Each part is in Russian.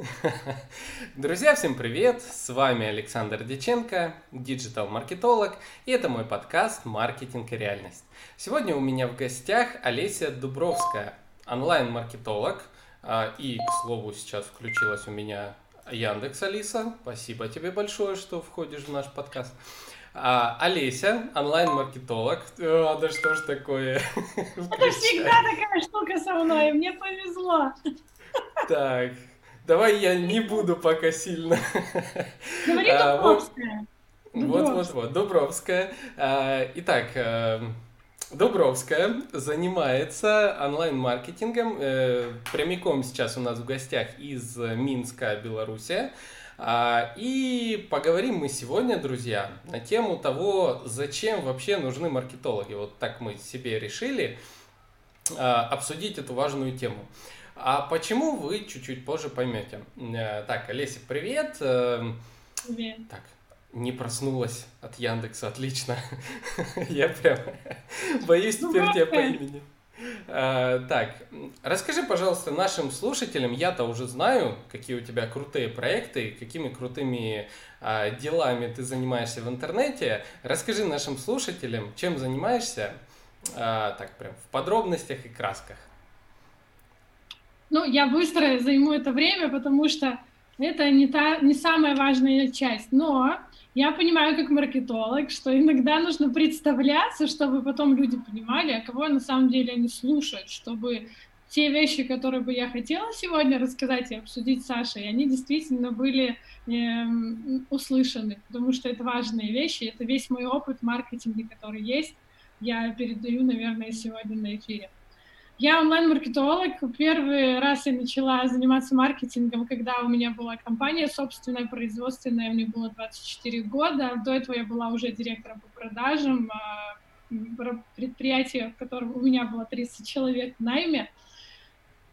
Друзья, всем привет! С вами Александр Деченко, диджитал-маркетолог, и это мой подкаст «Маркетинг и реальность». Сегодня у меня в гостях Олеся Дубровская, онлайн-маркетолог, а, и, к слову, сейчас включилась у меня Яндекс Алиса. Спасибо тебе большое, что входишь в наш подкаст. А, Олеся, онлайн-маркетолог. А, да что ж такое? Это всегда такая штука со мной, мне повезло. Так, давай я не буду пока сильно. Говори а, Дубровская. Вот-вот-вот, Дубровская. А, итак, э, Дубровская занимается онлайн-маркетингом. Э, прямиком сейчас у нас в гостях из Минска, Белоруссия. А, и поговорим мы сегодня, друзья, на тему того, зачем вообще нужны маркетологи. Вот так мы себе решили обсудить эту важную тему. А почему вы чуть-чуть позже поймете. Э, так, Олеся, привет. Эм, привет. Так, не проснулась от Яндекса, отлично. Я прям боюсь ну, теперь тебя по имени. А, так, расскажи, пожалуйста, нашим слушателям, я-то уже знаю, какие у тебя крутые проекты, какими крутыми а, делами ты занимаешься в интернете. Расскажи нашим слушателям, чем занимаешься, так прям в подробностях и красках. Ну, я быстро займу это время, потому что это не, та, не самая важная часть. Но я понимаю, как маркетолог, что иногда нужно представляться, чтобы потом люди понимали, а кого на самом деле они слушают, чтобы те вещи, которые бы я хотела сегодня рассказать и обсудить с Сашей, они действительно были э, услышаны, потому что это важные вещи, это весь мой опыт маркетинга, который есть, я передаю, наверное, сегодня на эфире. Я онлайн-маркетолог. Первый раз я начала заниматься маркетингом, когда у меня была компания собственная, производственная, мне было 24 года. До этого я была уже директором по продажам а, предприятия, в котором у меня было 30 человек в найме.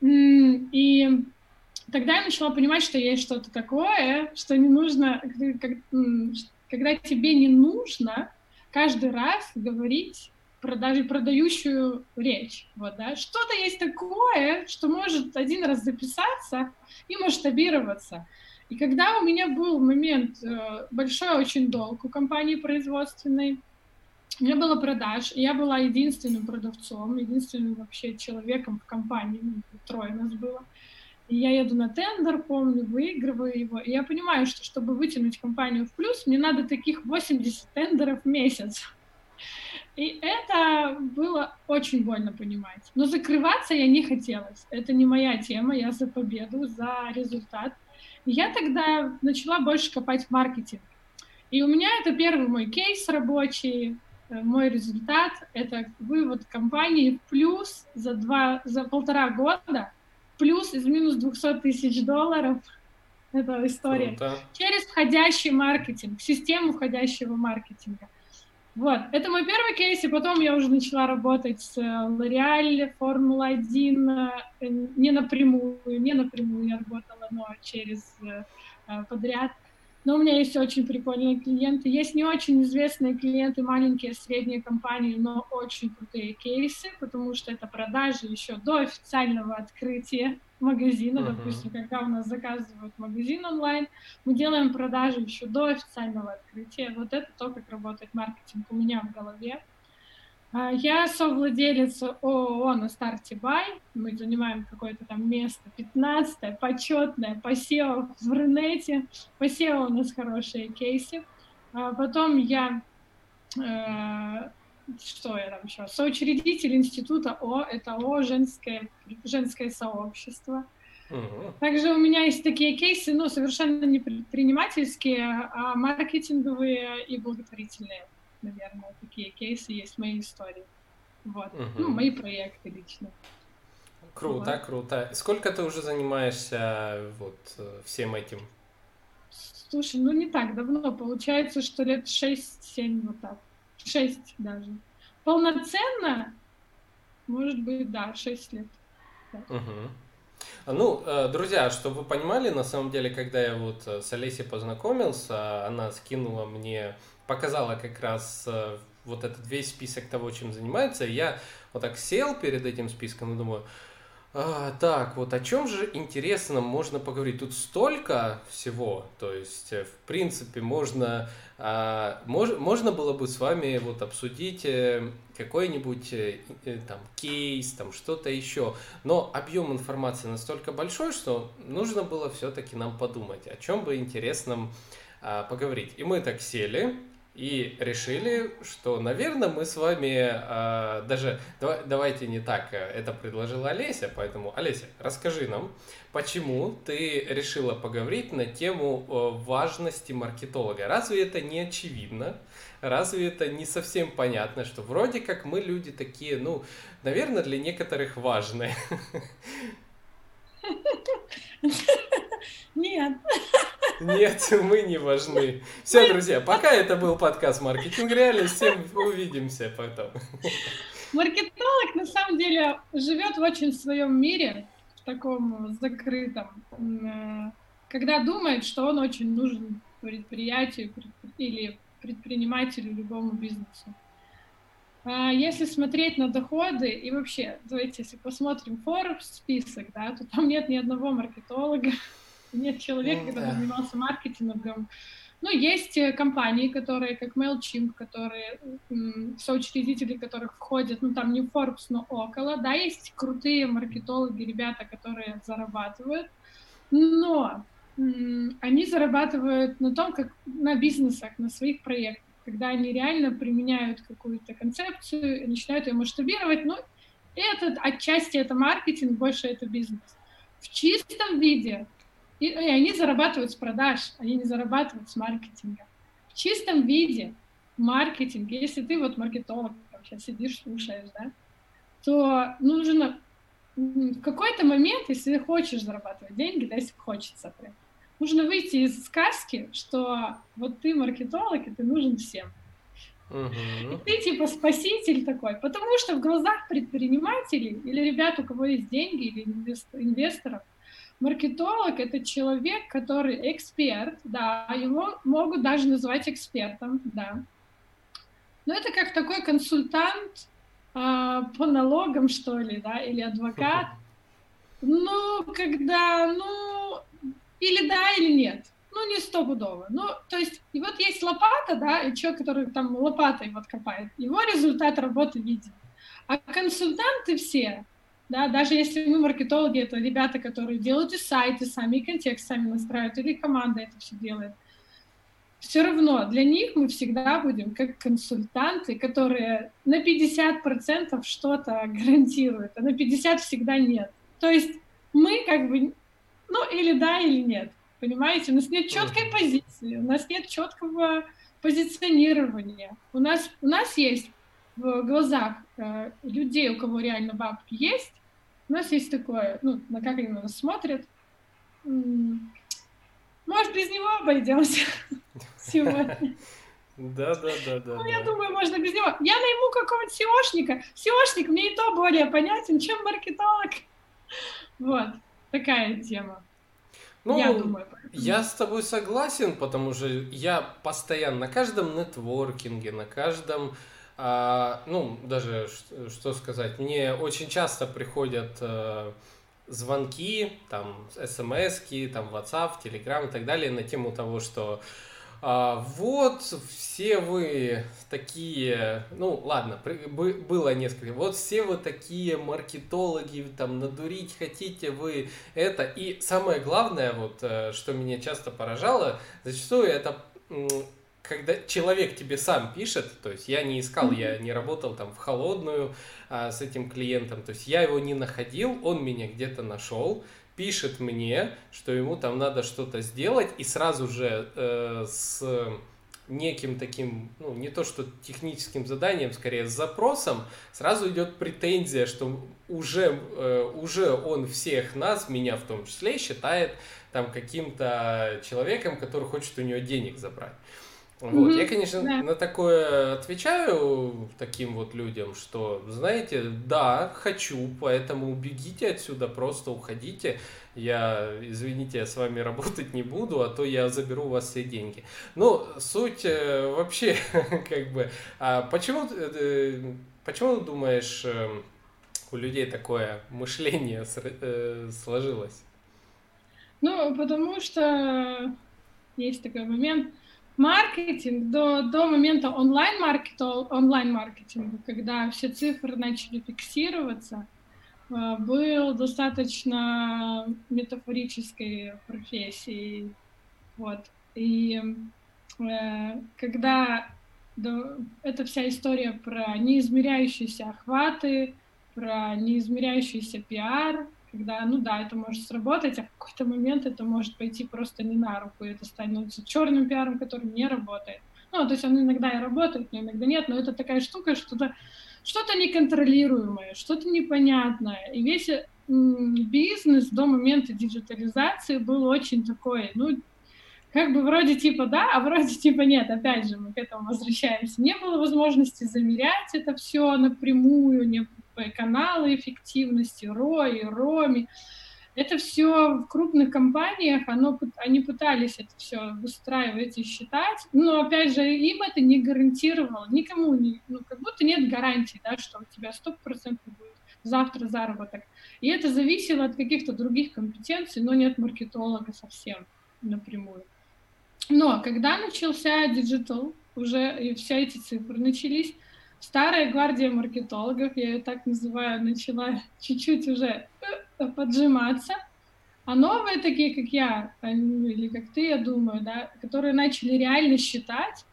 И тогда я начала понимать, что есть что-то такое, что не нужно, когда тебе не нужно каждый раз говорить продажи, продающую речь. Вот, да. Что-то есть такое, что может один раз записаться и масштабироваться. И когда у меня был момент, э, большой очень долг у компании производственной, у меня было продаж, и я была единственным продавцом, единственным вообще человеком в компании, ну, трое нас было. И я еду на тендер, помню, выигрываю его. И я понимаю, что чтобы вытянуть компанию в плюс, мне надо таких 80 тендеров в месяц. И это было очень больно понимать. Но закрываться я не хотелось. Это не моя тема, я за победу, за результат. И я тогда начала больше копать в маркетинг. И у меня это первый мой кейс рабочий, э, мой результат — это вывод компании плюс за, два, за полтора года, плюс из минус 200 тысяч долларов. Это история. Круто. Через входящий маркетинг, систему входящего маркетинга. Вот, это мой первый кейс, и потом я уже начала работать с L'Oreal, Формула-1, э, не напрямую, не напрямую я работала, но через э, подряд. Но у меня есть очень прикольные клиенты. Есть не очень известные клиенты, маленькие, средние компании, но очень крутые кейсы, потому что это продажи еще до официального открытия магазина, uh-huh. допустим, когда у нас заказывают магазин онлайн, мы делаем продажи еще до официального открытия. Вот это то, как работает маркетинг у меня в голове. А, я совладелец ООО на старте Бай. Мы занимаем какое-то там место 15-е, почетное, по SEO в Рунете. По SEO у нас хорошие кейсы. А потом я э, что я там еще, соучредитель института О, это О, женское, женское сообщество. Угу. Также у меня есть такие кейсы, ну, совершенно не предпринимательские, а маркетинговые и благотворительные, наверное, такие кейсы есть в моей истории. Вот. Угу. Ну, мои проекты лично. Круто, вот. круто. Сколько ты уже занимаешься вот э, всем этим? Слушай, ну не так давно, получается, что лет 6-7 вот так. 6 даже. Полноценно, может быть, да, 6 лет. Угу. Ну, э, друзья, чтобы вы понимали, на самом деле, когда я вот э, с Олесей познакомился, она скинула мне, показала как раз э, вот этот весь список того, чем занимается, и я вот так сел перед этим списком и думаю, А, так, вот о чем же интересном можно поговорить? Тут столько всего, то есть, э, в принципе, можно, а, мож, можно было бы с вами вот обсудить э, какой-нибудь э, там кейс, там что-то еще, но объем информации настолько большой, что нужно было все-таки нам подумать, о чем бы интересном а, поговорить. И мы так сели, и решили, что, наверное, мы с вами э, даже давай, давайте не так. Это предложила Олеся, поэтому Олеся, расскажи нам, почему ты решила поговорить на тему э, важности маркетолога. Разве это не очевидно? Разве это не совсем понятно, что вроде как мы люди такие, ну, наверное, для некоторых важные? Нет. Нет, мы не важны. Все, друзья, пока это был подкаст «Маркетинг реальность», всем увидимся потом. Маркетолог, на самом деле, живет в очень своем мире, в таком закрытом, э, когда думает, что он очень нужен предприятию или предпринимателю, любому бизнесу. А если смотреть на доходы и вообще, давайте, если посмотрим Forbes список, да, то там нет ни одного маркетолога, нет человека, ну, который да. занимался маркетингом. Ну, есть э, компании, которые, как MailChimp, которые, соучредители которых входят, ну, там не Forbes, но около, да, есть крутые маркетологи, ребята, которые зарабатывают, но они зарабатывают на том, как на бизнесах, на своих проектах, когда они реально применяют какую-то концепцию и начинают ее масштабировать, ну, это отчасти это маркетинг, больше это бизнес. В чистом виде и, и они зарабатывают с продаж, они не зарабатывают с маркетинга. В чистом виде маркетинг, если ты вот маркетолог, сейчас сидишь, слушаешь, да, то нужно в какой-то момент, если ты хочешь зарабатывать деньги, да, если хочется прям, нужно выйти из сказки, что вот ты маркетолог, и ты нужен всем. Uh-huh. И ты типа спаситель такой, потому что в глазах предпринимателей или ребят, у кого есть деньги, или инвесторов, Маркетолог — это человек, который эксперт, да, его могут даже называть экспертом, да. Но это как такой консультант э, по налогам, что ли, да, или адвокат. Ну, когда, ну, или да, или нет. Ну, не стопудово. Ну, то есть, и вот есть лопата, да, и человек, который там лопатой вот копает, его результат работы виден. А консультанты все, да, даже если мы маркетологи, это ребята, которые делают и сайты сами, и контекст сами настраивают, или команда это все делает. Все равно для них мы всегда будем как консультанты, которые на 50% что-то гарантируют, а на 50% всегда нет. То есть мы как бы, ну или да, или нет. Понимаете, у нас нет четкой позиции, у нас нет четкого позиционирования. У нас, у нас есть в глазах э, людей, у кого реально бабки есть, у нас есть такое, ну, на как они на нас смотрят. Может, без него обойдемся сегодня. Да, да, да, да. Ну, я думаю, можно без него. Я найму какого-нибудь SEOшника. SEOшник мне и то более понятен, чем маркетолог. Вот, такая тема. Ну, я, думаю, я с тобой согласен, потому что я постоянно на каждом нетворкинге, на каждом а, ну, даже что сказать, мне очень часто приходят э, звонки, там, смс там, WhatsApp, Telegram и так далее на тему того, что а, вот все вы такие, ну ладно, было несколько, вот все вы такие маркетологи, там надурить хотите вы это. И самое главное, вот э, что меня часто поражало, зачастую это когда человек тебе сам пишет, то есть я не искал, я не работал там в холодную а, с этим клиентом, то есть я его не находил, он меня где-то нашел, пишет мне, что ему там надо что-то сделать, и сразу же э, с неким таким, ну, не то что техническим заданием, скорее с запросом, сразу идет претензия, что уже, э, уже он всех нас, меня в том числе, считает там каким-то человеком, который хочет у него денег забрать. Вот. Mm-hmm. Я, конечно, да. на такое отвечаю таким вот людям, что, знаете, да, хочу, поэтому бегите отсюда, просто уходите. Я, извините, я с вами работать не буду, а то я заберу у вас все деньги. Ну, суть э, вообще, как бы, а почему, э, почему думаешь, э, у людей такое мышление э, сложилось? Ну, потому что есть такой момент. Маркетинг до, до момента онлайн-маркетинга, онлайн-маркетинга, когда все цифры начали фиксироваться, э, был достаточно метафорической профессией. Вот. И э, когда да, это вся история про неизмеряющиеся охваты, про неизмеряющийся пиар, когда, ну да, это может сработать, а в какой-то момент это может пойти просто не на руку, и это становится черным пиаром, который не работает. Ну, то есть он иногда и работает, но иногда нет, но это такая штука, что-то что-то неконтролируемое, что-то непонятное. И весь бизнес до момента диджитализации был очень такой, ну, как бы вроде типа да, а вроде типа нет. Опять же, мы к этому возвращаемся. Не было возможности замерять это все напрямую, не каналы эффективности, ROI, ROMI. Это все в крупных компаниях, оно, они пытались это все выстраивать и считать, но, опять же, им это не гарантировало, никому не, ну, как будто нет гарантии, да, что у тебя 100% будет завтра заработок. И это зависело от каких-то других компетенций, но не от маркетолога совсем напрямую. Но когда начался digital, уже и все эти цифры начались, старая гвардия маркетологов, я ее так называю, начала чуть-чуть уже э, поджиматься, а новые такие, как я, или как ты, я думаю, да, которые начали реально считать,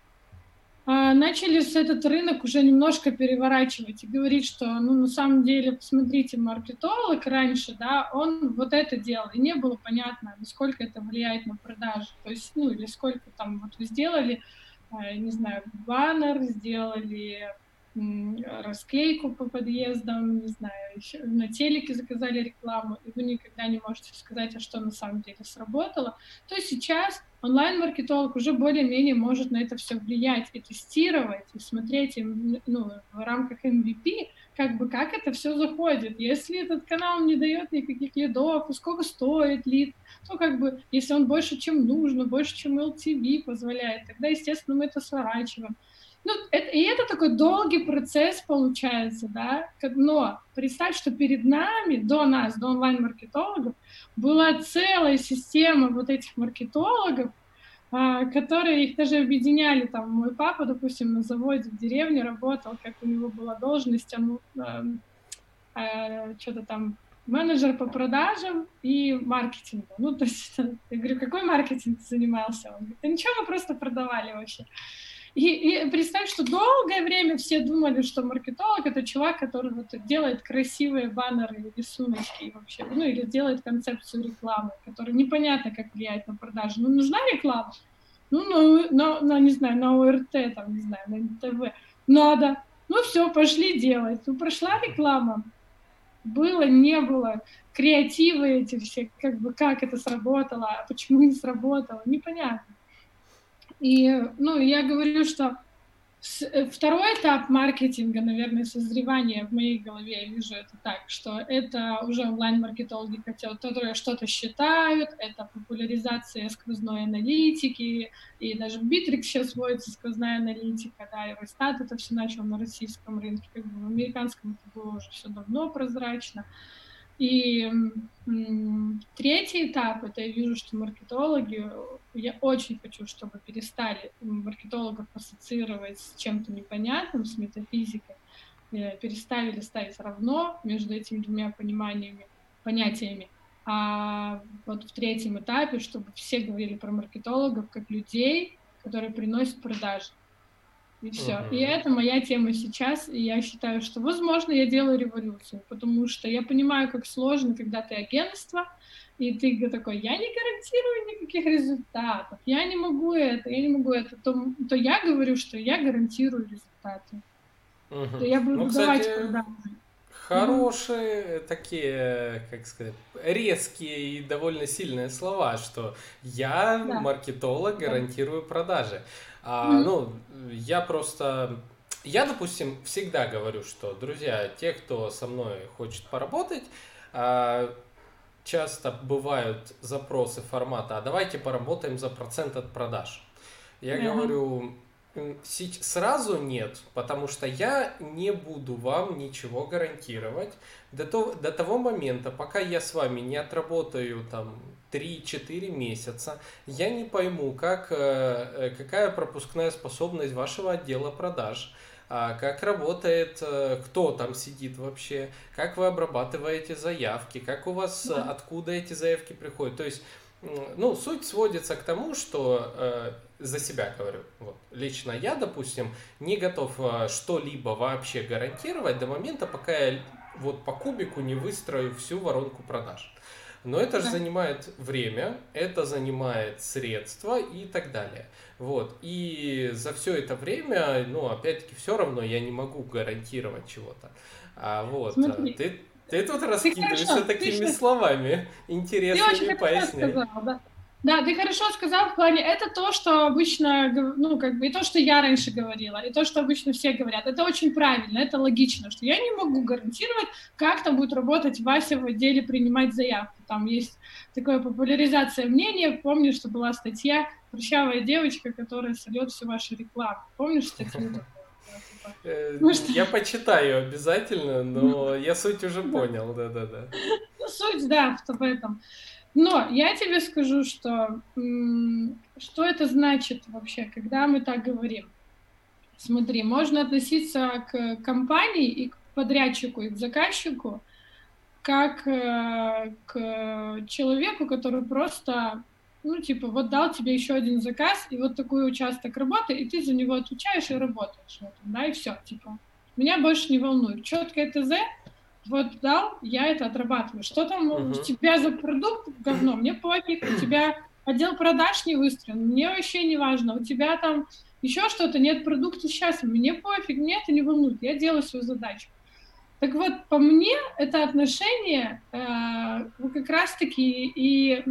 а, начали с этот рынок уже немножко переворачивать и говорить, что, ну, на самом деле, посмотрите, маркетолог раньше, да, он вот это делал, и не было понятно, насколько это влияет на продажи, то есть, ну, или сколько там вот вы сделали, не знаю, баннер, сделали расклейку по подъездам, не знаю, на телеке заказали рекламу, и вы никогда не можете сказать, а что на самом деле сработало, то сейчас онлайн-маркетолог уже более-менее может на это все влиять и тестировать, и смотреть ну, в рамках MVP, как бы как это все заходит. Если этот канал не дает никаких лидов, и сколько стоит лид, то как бы, если он больше, чем нужно, больше, чем LTV позволяет, тогда, естественно, мы это сворачиваем. Ну, это, и это такой долгий процесс получается, да, но представь, что перед нами, до нас, до онлайн-маркетологов, была целая система вот этих маркетологов, а, которые их даже объединяли. Там мой папа, допустим, на заводе в деревне работал, как у него была должность, он а, а, что-то там менеджер по продажам и маркетингу. Ну, то есть, я говорю, какой маркетинг ты занимался? Он говорит, да ничего, мы просто продавали вообще. И, и представь, что долгое время все думали, что маркетолог — это чувак, который вот делает красивые баннеры рисуночки вообще, ну или делает концепцию рекламы, которая непонятно, как влияет на продажу. Ну, нужна реклама? Ну, ну, на, на, не знаю, на ОРТ, там, не знаю, на НТВ. Надо. Ну, все, пошли делать. Ну, прошла реклама. Было, не было. Креативы эти все, как бы, как это сработало, а почему не сработало, непонятно. И, ну, я говорю, что э, второй этап маркетинга, наверное, созревания в моей голове, я вижу это так, что это уже онлайн-маркетологи, которые что-то считают, это популяризация сквозной аналитики, и даже в Bittrex сейчас вводится сквозная аналитика, да, и Росстат это все начал на российском рынке, как бы в американском это было уже все давно прозрачно. И третий этап, это я вижу, что маркетологи, я очень хочу, чтобы перестали маркетологов ассоциировать с чем-то непонятным, с метафизикой, э, переставили ставить равно между этими двумя пониманиями, понятиями. А вот в третьем этапе, чтобы все говорили про маркетологов как людей, которые приносят продажи. И все. Uh-huh. И это моя тема сейчас. И я считаю, что, возможно, я делаю революцию, потому что я понимаю, как сложно, когда ты агентство, и ты такой, я не гарантирую никаких результатов, я не могу это, я не могу это, то, то я говорю, что я гарантирую результаты. Uh-huh. То я буду ну, давать кстати. Хорошие mm-hmm. такие, как сказать, резкие и довольно сильные слова, что я, да. маркетолог, гарантирую да. продажи. А, mm-hmm. Ну, я просто... Я, допустим, всегда говорю, что, друзья, те, кто со мной хочет поработать, а, часто бывают запросы формата, а давайте поработаем за процент от продаж. Я mm-hmm. говорю, Сразу нет, потому что я не буду вам ничего гарантировать до того, до того момента, пока я с вами не отработаю там 3-4 месяца, я не пойму, как, э, э, какая пропускная способность вашего отдела продаж, как работает, э, кто там сидит вообще, как вы обрабатываете заявки, как у вас, откуда эти заявки приходят. То есть ну, суть сводится к тому, что э, за себя говорю, вот, лично я, допустим, не готов э, что-либо вообще гарантировать до момента, пока я вот по кубику не выстрою всю воронку продаж. Но это же занимает время, это занимает средства и так далее. Вот. И за все это время, ну, опять-таки, все равно я не могу гарантировать чего-то. А вот, Смотри. ты ты тут раскидываешься такими словами интересными, поясняй. Сказал, да. Да, ты хорошо сказал в плане, это то, что обычно, ну, как бы, и то, что я раньше говорила, и то, что обычно все говорят. Это очень правильно, это логично, что я не могу гарантировать, как там будет работать Вася в отделе принимать заявку. Там есть такая популяризация мнения. Помню, что была статья «Прыщавая девочка, которая сольет всю вашу рекламу». Помнишь статью? Э, я почитаю обязательно, но я суть уже понял, да-да-да. Ну, суть, да, в этом. Но я тебе скажу, что что это значит вообще, когда мы так говорим. Смотри, можно относиться к компании и к подрядчику, и к заказчику, как э, к человеку, который просто ну, типа, вот дал тебе еще один заказ, и вот такой участок работы, и ты за него отвечаешь и работаешь да, и все, типа. Меня больше не волнует. Четкое ТЗ, вот дал, я это отрабатываю. Что там uh-huh. у тебя за продукт говно, мне пофиг, у тебя отдел продаж не выстроен, мне вообще не важно, у тебя там еще что-то, нет продукта сейчас, мне пофиг, мне это не волнует, я делаю свою задачу. Так вот, по мне, это отношение э, как раз-таки и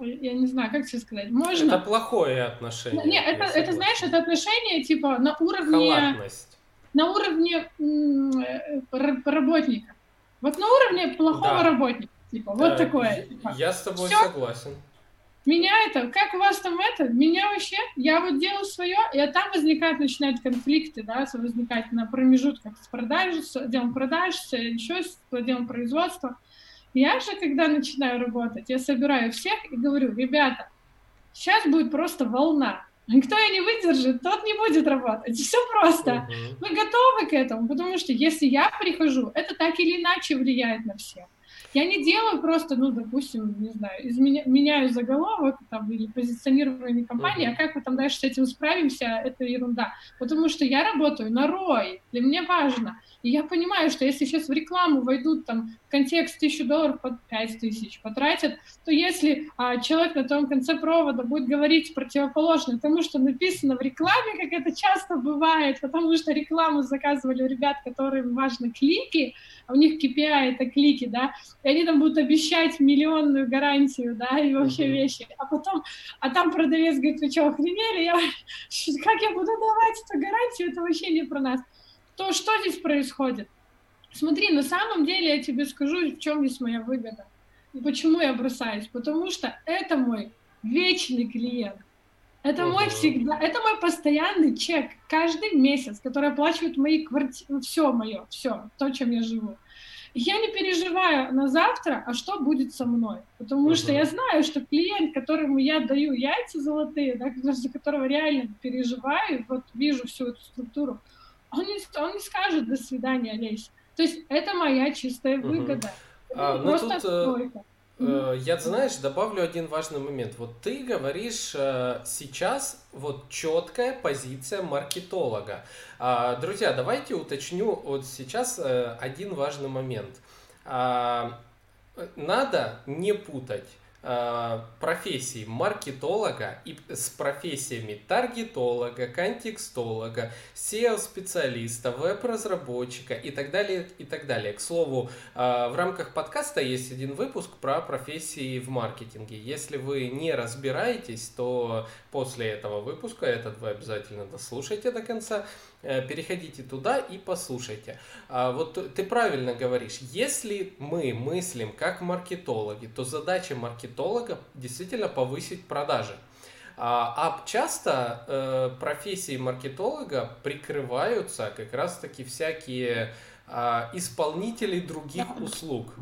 я не знаю, как тебе сказать, можно... Это плохое отношение. Нет, это, это, знаешь, это отношение, типа, на уровне... Халатность. На уровне э, работника. Вот на уровне плохого да. работника. Типа, да, вот такое. Типа. Я с тобой Всё. согласен. Меня это, как у вас там это, меня вообще, я вот делаю свое, и там возникают, начинают конфликты, да, возникать на промежутках с продажей, с отделом продаж, с еще с отделом производства. Я же, когда начинаю работать, я собираю всех и говорю, ребята, сейчас будет просто волна. Кто ее не выдержит, тот не будет работать. Все просто. Uh-huh. Мы готовы к этому, потому что если я прихожу, это так или иначе влияет на всех. Я не делаю просто, ну, допустим, не знаю, изменя, меняю заголовок там, или позиционирование компании, uh-huh. а как мы там дальше с этим справимся, это ерунда. Потому что я работаю на ROI, для меня важно. И я понимаю, что если сейчас в рекламу войдут там в контекст тысячу долларов под пять тысяч потратят, то если а, человек на том конце провода будет говорить противоположное тому, что написано в рекламе, как это часто бывает, потому что рекламу заказывали у ребят, которым важны клики, а у них KPI это клики, да, и они там будут обещать миллионную гарантию, да, и вообще uh-huh. вещи, а потом, а там продавец говорит, вы что, охренели, я, как я буду давать эту гарантию, это вообще не про нас то что здесь происходит? Смотри, на самом деле я тебе скажу, в чем здесь моя выгода. И почему я бросаюсь? Потому что это мой вечный клиент. Это uh-huh. мой всегда, это мой постоянный чек каждый месяц, который оплачивает мои квартиры, все мое, все, то, чем я живу. Я не переживаю на завтра, а что будет со мной. Потому uh-huh. что я знаю, что клиент, которому я даю яйца золотые, да, за которого реально переживаю, вот вижу всю эту структуру, он не, он не скажет «до свидания, Олесь». То есть это моя чистая выгода. Угу. А, ну тут, э, э, я, знаешь, добавлю один важный момент. Вот ты говоришь э, сейчас вот четкая позиция маркетолога. А, друзья, давайте уточню вот сейчас э, один важный момент. А, надо не путать Э, профессии маркетолога и с профессиями таргетолога, контекстолога, SEO-специалиста, веб-разработчика и так далее, и так далее. К слову, э, в рамках подкаста есть один выпуск про профессии в маркетинге. Если вы не разбираетесь, то после этого выпуска, этот вы обязательно дослушайте до конца, Э, переходите туда и послушайте. А вот ты правильно говоришь, если мы мыслим как маркетологи, то задача маркетолога действительно повысить продажи. А, а часто э, профессии маркетолога прикрываются как раз-таки всякие исполнителей других услуг.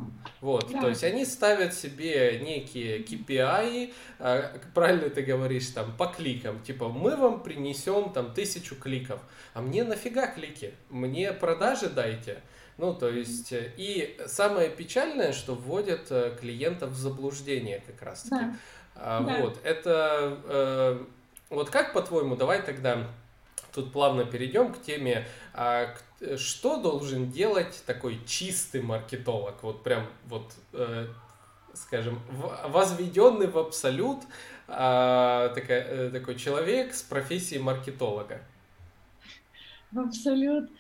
Вот, да. то есть они ставят себе некие KPI, а, правильно ты говоришь, там, по кликам, типа, мы вам принесем там тысячу кликов, а мне нафига клики? Мне продажи дайте. Ну, то есть, и самое печальное, что вводят э, клиентов в заблуждение как раз-таки. Да. А, да. Вот, это, э, вот как по-твоему, давай тогда тут плавно перейдем к теме, а, что должен делать такой чистый маркетолог, вот прям вот, э, скажем, возведенный в абсолют а, такая, э, такой человек с профессией маркетолога? В абсолют.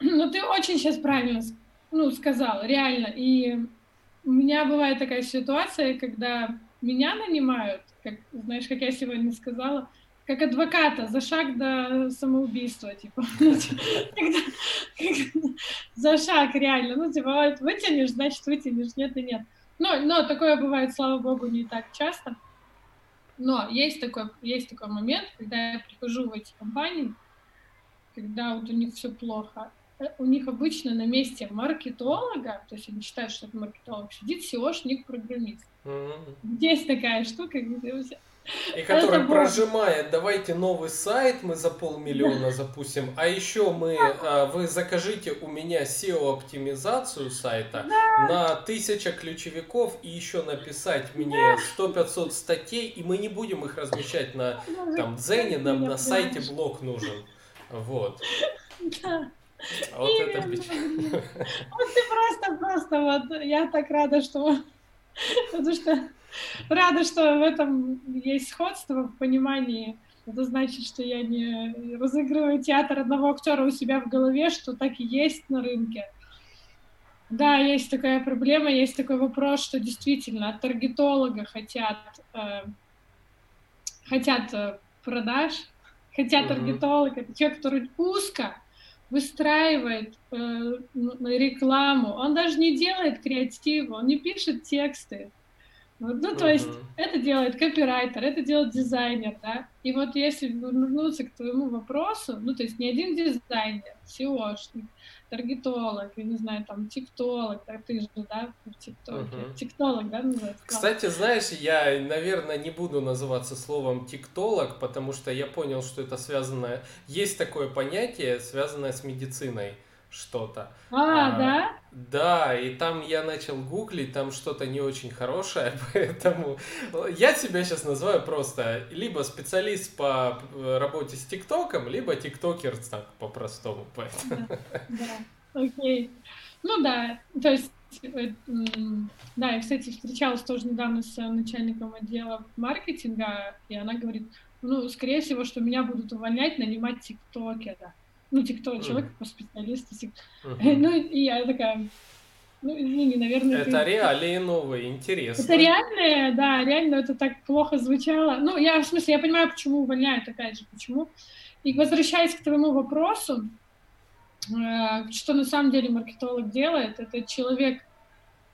Ну, ты очень сейчас правильно ну, сказал, реально. И у меня бывает такая ситуация, когда меня нанимают, как, знаешь, как я сегодня сказала, как адвоката за шаг до самоубийства, типа. За шаг, реально. Ну, типа, вытянешь, значит, вытянешь, нет и нет. Но, но такое бывает, слава богу, не так часто. Но есть такой, есть такой момент, когда я прихожу в эти компании, когда вот у них все плохо, у них обычно на месте маркетолога, то есть они считают, что это маркетолог, сидит SEOшник-программист. Mm-hmm. Есть такая штука, где и который это прожимает, давайте новый сайт мы за полмиллиона запустим, а еще мы, а, вы закажите у меня SEO-оптимизацию сайта да. на тысяча ключевиков и еще написать мне 100-500 статей, и мы не будем их размещать на там Дзене, нам на сайте блог нужен. Вот. Да. Вот Именно. это Вот ты просто, просто вот, я так рада, что потому что Рада, что в этом есть сходство в понимании. Это значит, что я не разыгрываю театр одного актера у себя в голове, что так и есть на рынке. Да, есть такая проблема, есть такой вопрос, что действительно от таргетолога хотят, э, хотят э, продаж, хотят mm-hmm. таргетолог, это человек, который узко выстраивает э, рекламу, он даже не делает креативы, он не пишет тексты, вот, ну, то есть это делает копирайтер, это делает дизайнер, да. И вот если вернуться к твоему вопросу, ну, то есть не один дизайнер, SEOшник, таргетолог, я не знаю, там, тиктолог, да, ты же, да, в ТикТоке. Uh-huh. Тиктолог, да, называется? Кстати, знаешь, я, наверное, не буду называться словом тиктолог, потому что я понял, что это связано... Есть такое понятие, связанное с медициной что-то. А, а, да? Да, и там я начал гуглить, там что-то не очень хорошее, поэтому я себя сейчас называю просто либо специалист по работе с ТикТоком, либо тиктокер так по-простому. Поэтому. Да, да, окей. Ну да, то есть э, да, я, кстати, встречалась тоже недавно с начальником отдела маркетинга, и она говорит, ну, скорее всего, что меня будут увольнять, нанимать тиктокера ну, тикток, человек по специалисту. Uh-huh. Ну, и я такая, ну, извини, наверное... Это ты... реалии новые, интересно. Это реальные, да, реально это так плохо звучало. Ну, я, в смысле, я понимаю, почему увольняют, опять же, почему. И возвращаясь к твоему вопросу, э, что на самом деле маркетолог делает, это человек,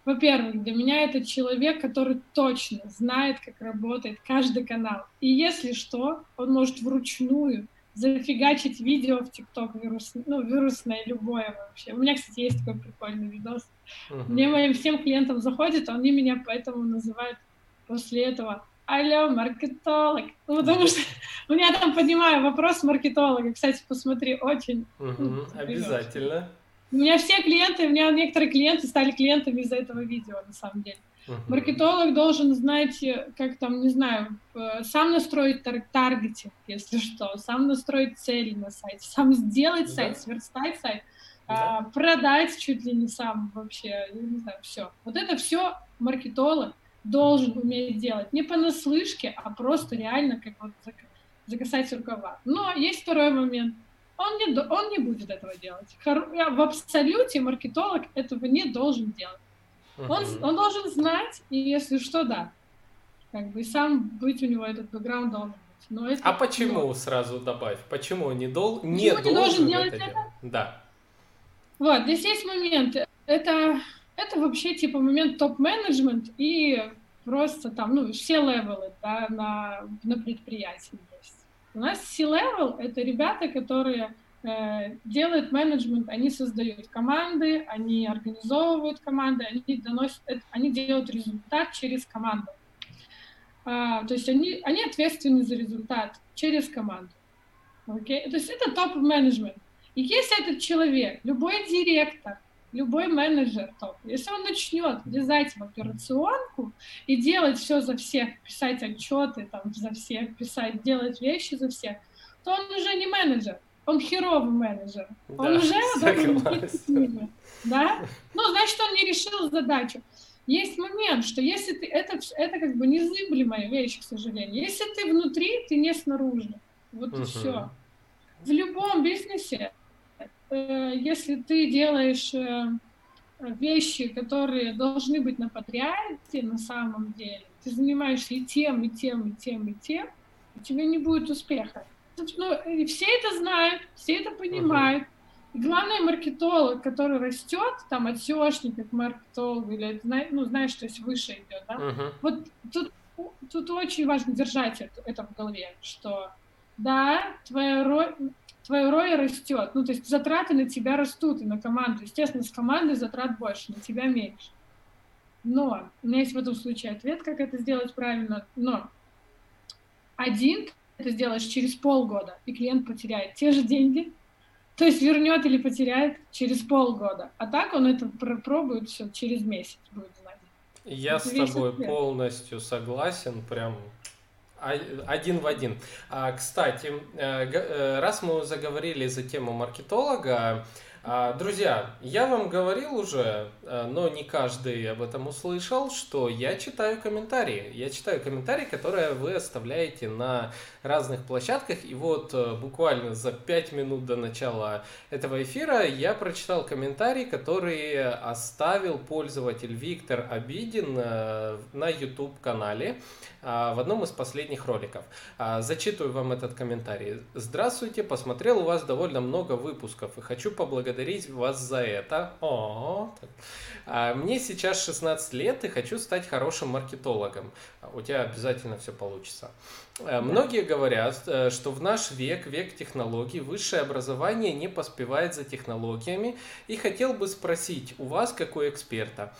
во-первых, для меня это человек, который точно знает, как работает каждый канал. И если что, он может вручную зафигачить видео в ТикТок вирус, ну, вирусное любое вообще. У меня, кстати, есть такой прикольный видос. Uh-huh. Мне моим всем клиентам заходит, они меня поэтому называют после этого алло, маркетолог. Ну, потому что у меня там поднимаю вопрос маркетолога. Кстати, посмотри, очень. Угу, обязательно. У меня все клиенты, у меня некоторые клиенты стали клиентами из-за этого видео, на самом деле. Маркетолог должен знать, э, как там, не знаю, э, сам настроить тар- таргетинг, если что, сам настроить цели на сайте, сам сделать да. сайт, сверстать сайт, да. а, продать чуть ли не сам вообще, не знаю, все. Вот это все маркетолог должен уметь делать. Не понаслышке, а просто реально как вот закасать рукава. Но есть второй момент. Он не, он не будет этого делать. В абсолюте маркетолог этого не должен делать. Он, он должен знать, и если что, да. Как бы сам быть у него этот бэкграунд должен быть. Но это, а почему но... сразу добавь? Почему не, дол... не, должен, не должен делать это? это? Да. Вот, здесь есть момент. Это, это вообще типа момент топ-менеджмент и просто там, ну, все левелы, да, на, на предприятии есть. У нас C-level — это ребята, которые э, делают менеджмент, они создают команды, они организовывают команды, они доносят, они делают результат через команду. А, то есть они, они ответственны за результат через команду. Okay? То есть это топ-менеджмент. И если этот человек, любой директор, любой менеджер топ, если он начнет влезать в операционку и делать все за всех, писать отчеты там за всех, писать, делать вещи за всех, то он уже не менеджер, он херовый менеджер. Да, он уже должен Да? Ну, значит, он не решил задачу. Есть момент, что если ты... Это, это как бы незыблемая вещь, к сожалению. Если ты внутри, ты не снаружи. Вот и все. В любом бизнесе Э, если ты делаешь э, вещи, которые должны быть на подряде на самом деле, ты занимаешься и тем, и тем, и тем, и тем, у тебя не будет успеха. Ну, и все это знают, все это понимают. И главный маркетолог, который растет, там от SEOшника к маркетологу, или ну, знаешь, то есть выше идет, да? Uh-huh. Вот тут, тут очень важно держать это, это в голове, что да, твоя роль, твое ROI растет. Ну, то есть затраты на тебя растут и на команду. Естественно, с командой затрат больше, на тебя меньше. Но у меня есть в этом случае ответ, как это сделать правильно. Но один это сделаешь через полгода, и клиент потеряет те же деньги, то есть вернет или потеряет через полгода. А так он это пробует все через месяц будет знать. Я это с тобой ответ. полностью согласен, прям один в один. А, кстати, э, э, раз мы заговорили за тему маркетолога, друзья, я вам говорил уже, э, но не каждый об этом услышал, что я читаю комментарии. Я читаю комментарии, которые вы оставляете на разных площадках. И вот буквально за 5 минут до начала этого эфира я прочитал комментарий, который оставил пользователь Виктор Обидин на YouTube-канале. А, в одном из последних роликов. А, зачитываю вам этот комментарий. Здравствуйте, посмотрел у вас довольно много выпусков и хочу поблагодарить вас за это. О, а, мне сейчас 16 лет и хочу стать хорошим маркетологом. У тебя обязательно все получится. Многие говорят, э, что в наш век, век технологий, высшее образование не поспевает за технологиями. И хотел бы спросить у вас, как у эксперта,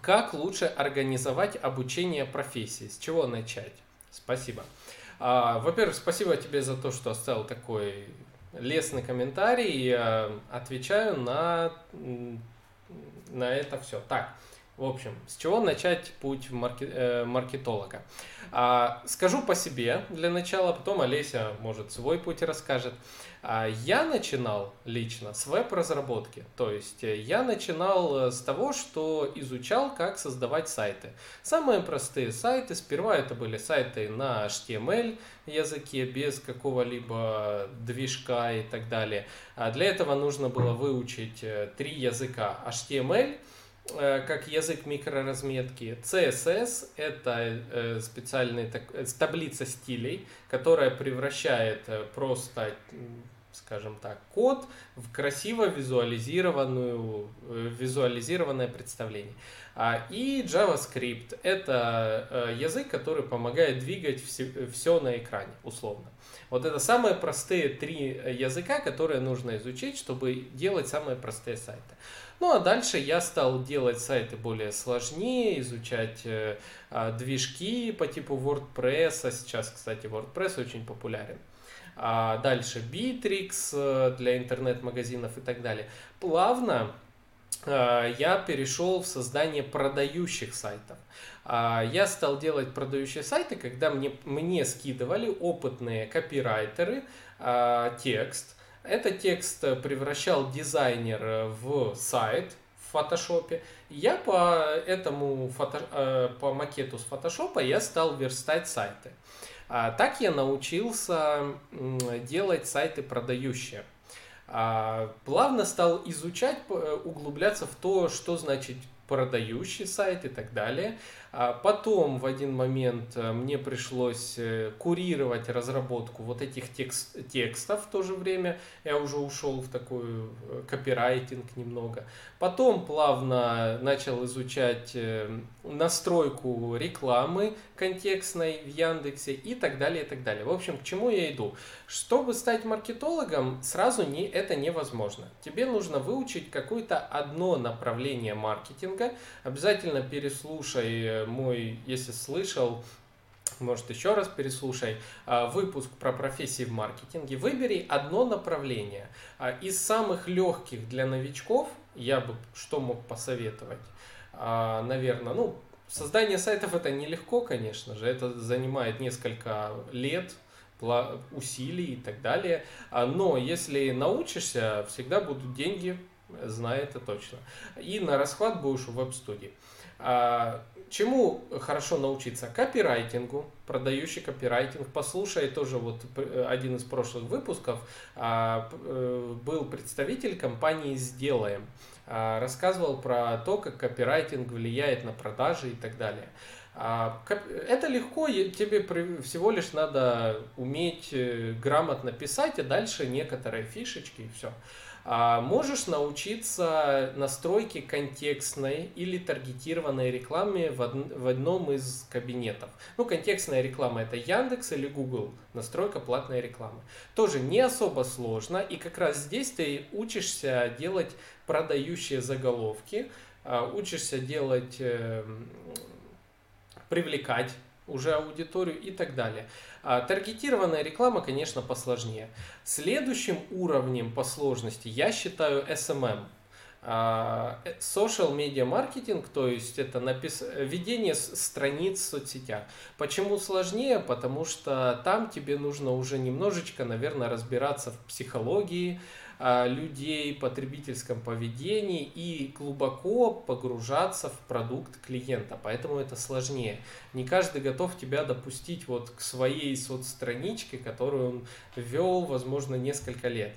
как лучше организовать обучение профессии? С чего начать? Спасибо. А, во-первых, спасибо тебе за то, что оставил такой лестный комментарий. Я отвечаю на, на это все. Так, в общем, с чего начать путь маркет, э, маркетолога? А, скажу по себе для начала, потом Олеся, может, свой путь расскажет. А я начинал лично с веб-разработки, то есть э, я начинал э, с того, что изучал, как создавать сайты. Самые простые сайты, сперва это были сайты на HTML языке, без какого-либо движка и так далее. А для этого нужно было выучить э, три языка HTML, как язык микроразметки. CSS — это специальная таблица стилей, которая превращает просто скажем так, код в красиво визуализированную, э, визуализированное представление. А, и JavaScript – это э, язык, который помогает двигать все, все на экране, условно. Вот это самые простые три языка, которые нужно изучить, чтобы делать самые простые сайты. Ну а дальше я стал делать сайты более сложнее, изучать э, а, движки по типу WordPress. А сейчас, кстати, WordPress очень популярен а дальше Bittrex э, для интернет-магазинов и так далее. Плавно э, я перешел в создание продающих сайтов. А, я стал делать продающие сайты, когда мне, мне скидывали опытные копирайтеры а, текст. Этот текст превращал дизайнер в сайт в фотошопе. Я по этому фото, э, по макету с фотошопа я стал верстать сайты. А, так я научился делать сайты продающие. А, плавно стал изучать, э, углубляться в то, что значит продающий сайт и так далее. А потом в один момент э, мне пришлось э, курировать разработку вот этих текст, текстов в то же время. Я уже ушел в такой э, копирайтинг немного. Потом плавно начал изучать настройку рекламы контекстной в Яндексе и так далее, и так далее. В общем, к чему я иду? Чтобы стать маркетологом, сразу не, это невозможно. Тебе нужно выучить какое-то одно направление маркетинга. Обязательно переслушай мой, если слышал, может еще раз переслушай а, выпуск про профессии в маркетинге. Выбери одно направление. А, из самых легких для новичков я бы что мог посоветовать? А, Наверное, ну, создание сайтов это нелегко, конечно же. Это занимает несколько лет, усилий и так далее. Но если научишься, всегда будут деньги, знаю это точно. И на расхват будешь в веб-студии. Чему хорошо научиться? Копирайтингу, продающий копирайтинг. Послушай тоже вот э, один из прошлых выпусков. А, э, был представитель компании «Сделаем». А, рассказывал про то, как копирайтинг влияет на продажи и так далее. А, это легко, тебе всего лишь надо уметь э, грамотно писать, и дальше некоторые фишечки и все. А можешь научиться настройке контекстной или таргетированной рекламы в, од... в одном из кабинетов. Ну, контекстная реклама это Яндекс или Google, настройка платной рекламы. Тоже не особо сложно, и как раз здесь ты учишься делать продающие заголовки, а, учишься делать, эм, привлекать уже аудиторию и так далее. А таргетированная реклама, конечно, посложнее. Следующим уровнем по сложности я считаю SMM. А, social media маркетинг, то есть это напис... ведение страниц в соцсетях. Почему сложнее? Потому что там тебе нужно уже немножечко, наверное, разбираться в психологии, людей, потребительском поведении и глубоко погружаться в продукт клиента. Поэтому это сложнее. Не каждый готов тебя допустить вот к своей соцстраничке, которую он вел, возможно, несколько лет.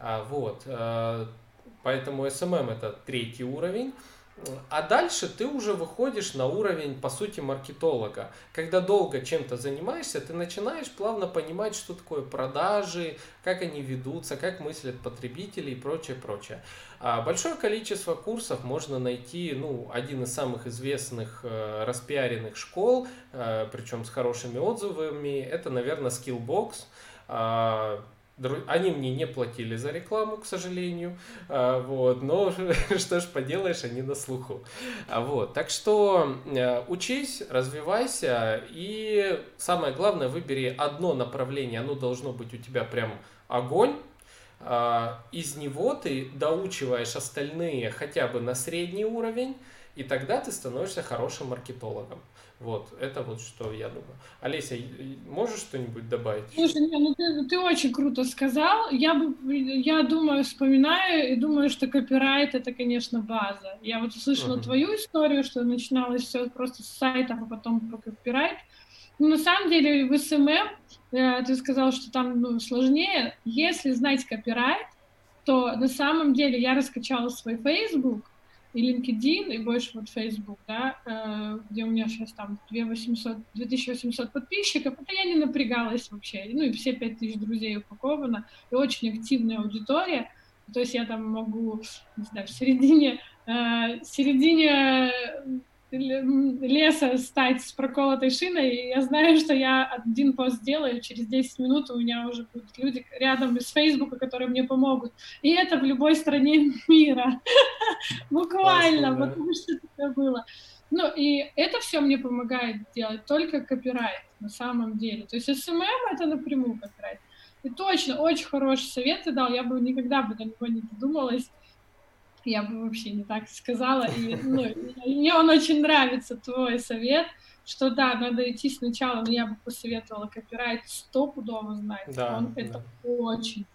А, вот. А, поэтому SMM это третий уровень. А дальше ты уже выходишь на уровень, по сути, маркетолога. Когда долго чем-то занимаешься, ты начинаешь плавно понимать, что такое продажи, как они ведутся, как мыслят потребители и прочее, прочее. А большое количество курсов можно найти, ну, один из самых известных э, распиаренных школ, э, причем с хорошими отзывами, это, наверное, Skillbox. Э, они мне не платили за рекламу, к сожалению, а, вот, но что ж поделаешь, они на слуху. А, вот, так что э, учись, развивайся и самое главное, выбери одно направление, оно должно быть у тебя прям огонь, а, из него ты доучиваешь остальные хотя бы на средний уровень, и тогда ты становишься хорошим маркетологом. Вот, это вот что я думаю. Олеся, можешь что-нибудь добавить? Слушай, не, ну ты, ты очень круто сказал. Я бы, я думаю, вспоминаю и думаю, что копирайт это, конечно, база. Я вот услышала uh-huh. твою историю, что начиналось все просто с сайта, а потом по копирайт. Но на самом деле в SMM э, ты сказал, что там ну, сложнее. Если знать копирайт, то на самом деле я раскачала свой Facebook, и LinkedIn, и больше вот Facebook, да, э, где у меня сейчас там 2800, 2800 подписчиков, это я не напрягалась вообще, ну и все 5000 друзей упаковано, и очень активная аудитория, то есть я там могу, не знаю, в середине, э, в середине леса стать с проколотой шиной, и я знаю, что я один пост сделаю, через 10 минут у меня уже будут люди рядом из Фейсбука, которые мне помогут. И это в любой стране мира. Буквально, потому что это было. Ну, и это все мне помогает делать только копирайт на самом деле. То есть SMM — это напрямую копирайт. И точно, очень хороший совет ты дал, я бы никогда бы до него не додумалась я бы вообще не так сказала. И, ну, мне он очень нравится, твой совет, что да, надо идти сначала, но я бы посоветовала копирайт стопудово знать. Да, он да. это очень.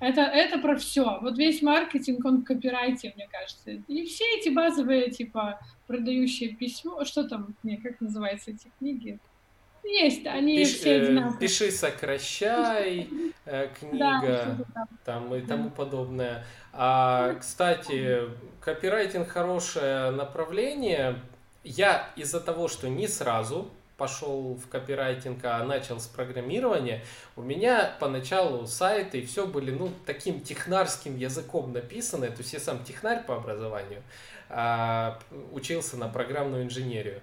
Это, это про все. Вот весь маркетинг, он в копирайте, мне кажется. И все эти базовые, типа, продающие письмо, что там, не, как называются эти книги? Есть, они Пиш, все э, одинаковые. Пиши, сокращай, э, книга, да, там и тому подобное. А, кстати, копирайтинг хорошее направление. я из-за того, что не сразу пошел в копирайтинг, а начал с программирования, у меня поначалу сайты и все были, ну, таким технарским языком написаны, то есть я сам технарь по образованию, а, учился на программную инженерию.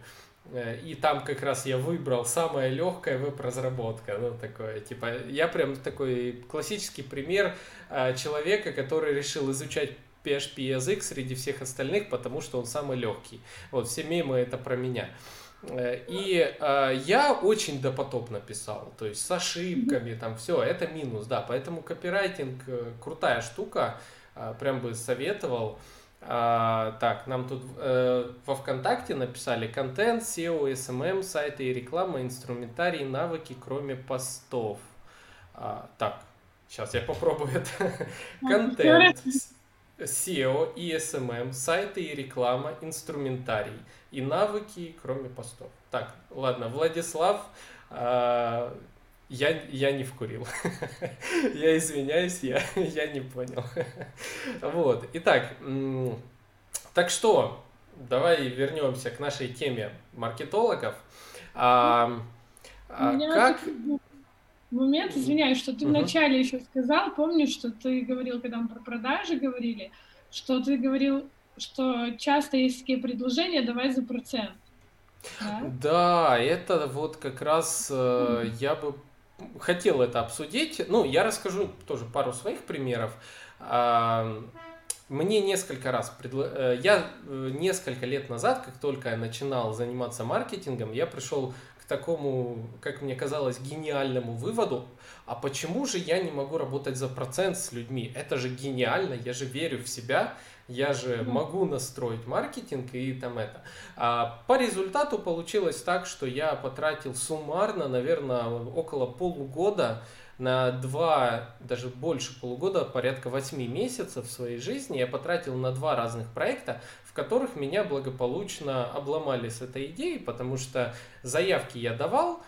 Э, и там как раз я выбрал самая легкая веб-разработка. Ну, такое, типа, я прям такой классический пример а, человека, который решил изучать PHP язык среди всех остальных, потому что он самый легкий. Вот, все мемы это про меня. Э, и э, я очень допотопно писал, то есть с ошибками, там все, это минус, да, поэтому копирайтинг э, крутая штука, э, прям бы советовал. А, так, нам тут э, во ВКонтакте написали контент, SEO, SMM, сайты и реклама, инструментарий, навыки, кроме постов. А, так, сейчас я попробую это. Контент, SEO и SMM, сайты и реклама, инструментарий и навыки, кроме постов. Так, ладно, Владислав, э, я, я не вкурил. я извиняюсь, я, я не понял. вот, итак, так что, давай вернемся к нашей теме маркетологов. А, а, как... Момент, извиняюсь, что ты угу. вначале еще сказал, помнишь, что ты говорил, когда мы про продажи говорили, что ты говорил, что часто есть такие предложения, давай за процент. Да, да это вот как раз э, я бы хотел это обсудить. Ну, я расскажу тоже пару своих примеров. Э, мне несколько раз, предла... Э, я э, несколько лет назад, как только я начинал заниматься маркетингом, я пришел к такому, как мне казалось, гениальному выводу, а почему же я не могу работать за процент с людьми? Это же гениально, я же верю в себя, я же могу настроить маркетинг и там это. А по результату получилось так, что я потратил суммарно, наверное, около полугода на два, даже больше полугода, порядка восьми месяцев своей жизни. Я потратил на два разных проекта, в которых меня благополучно обломали с этой идеей, потому что заявки я давал,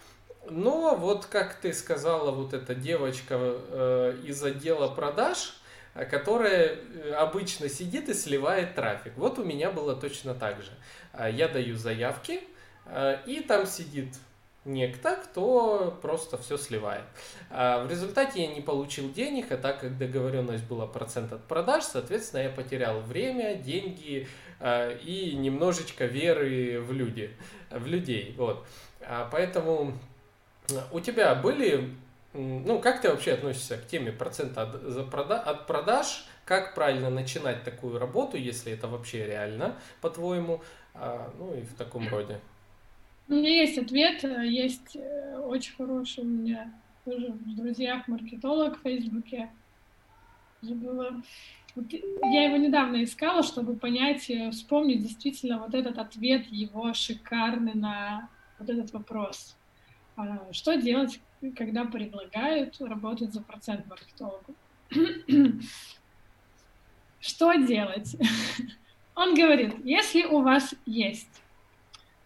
но вот как ты сказала, вот эта девочка э, из отдела продаж, которая э, обычно сидит и сливает трафик. Вот у меня было точно так же. А, я даю заявки, а, и там сидит некто, кто просто все сливает. В результате я не получил денег, а так как договоренность была процент от продаж, соответственно, я потерял время, деньги и немножечко веры в люди, в людей. Вот. Поэтому у тебя были ну, как ты вообще относишься к теме процента от, продаж? Как правильно начинать такую работу, если это вообще реально, по-твоему? А, ну и в таком роде. У меня есть ответ. Есть э, очень хороший у меня тоже в друзьях маркетолог в Фейсбуке. Забыла. Вот я его недавно искала, чтобы понять, э, вспомнить действительно вот этот ответ его шикарный на вот этот вопрос. А, что делать, когда предлагают работать за процент маркетологу. Что делать? Он говорит, если у вас есть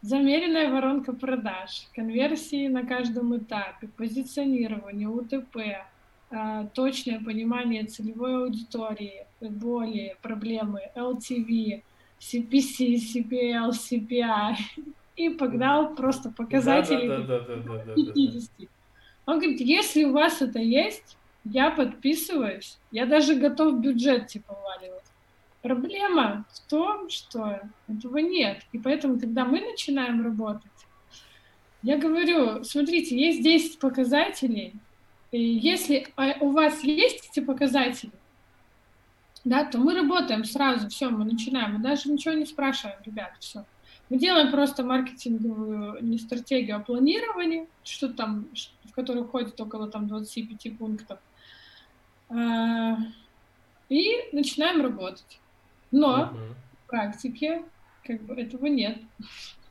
замеренная воронка продаж, конверсии на каждом этапе, позиционирование, УТП, а, точное понимание целевой аудитории, боли, проблемы, LTV, CPC, CPL, CPI, и погнал просто показатели да, да, да, да, да, 50. Он говорит, если у вас это есть, я подписываюсь, я даже готов бюджет типа валивать. Проблема в том, что этого нет. И поэтому, когда мы начинаем работать, я говорю, смотрите, есть 10 показателей, и если а, у вас есть эти показатели, да, то мы работаем сразу, все, мы начинаем, мы даже ничего не спрашиваем, ребят, все. Мы делаем просто маркетинговую не стратегию, а планирование, что там, в которое входит около там 25 пунктов. А, и начинаем работать. Но угу. в практике как бы этого нет.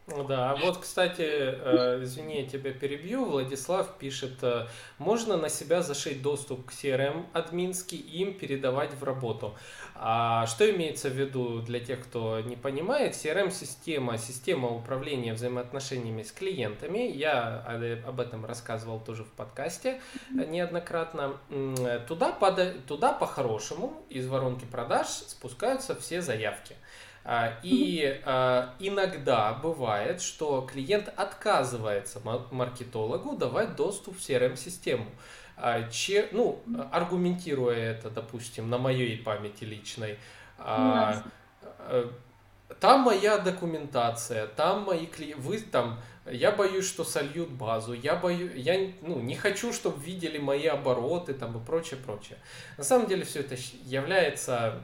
Ну да, вот, кстати, э, извини, я тебя перебью. Владислав пишет, э, можно на себя зашить доступ к CRM админский и им передавать в работу. А что имеется в виду для тех, кто не понимает? CRM-система, система управления взаимоотношениями с клиентами. Я об этом рассказывал тоже в подкасте неоднократно. Туда, под, туда по-хорошему из воронки продаж спускаются все заявки. А, и а, иногда бывает, что клиент отказывается маркетологу давать доступ в CRM-систему. А, че, ну, аргументируя это, допустим, на моей памяти личной. Yes. Э, там моя документация, там мои клиенты, вы там, я боюсь, что сольют базу, я боюсь, я ну, не хочу, чтобы видели мои обороты там и прочее, прочее. На самом деле все это является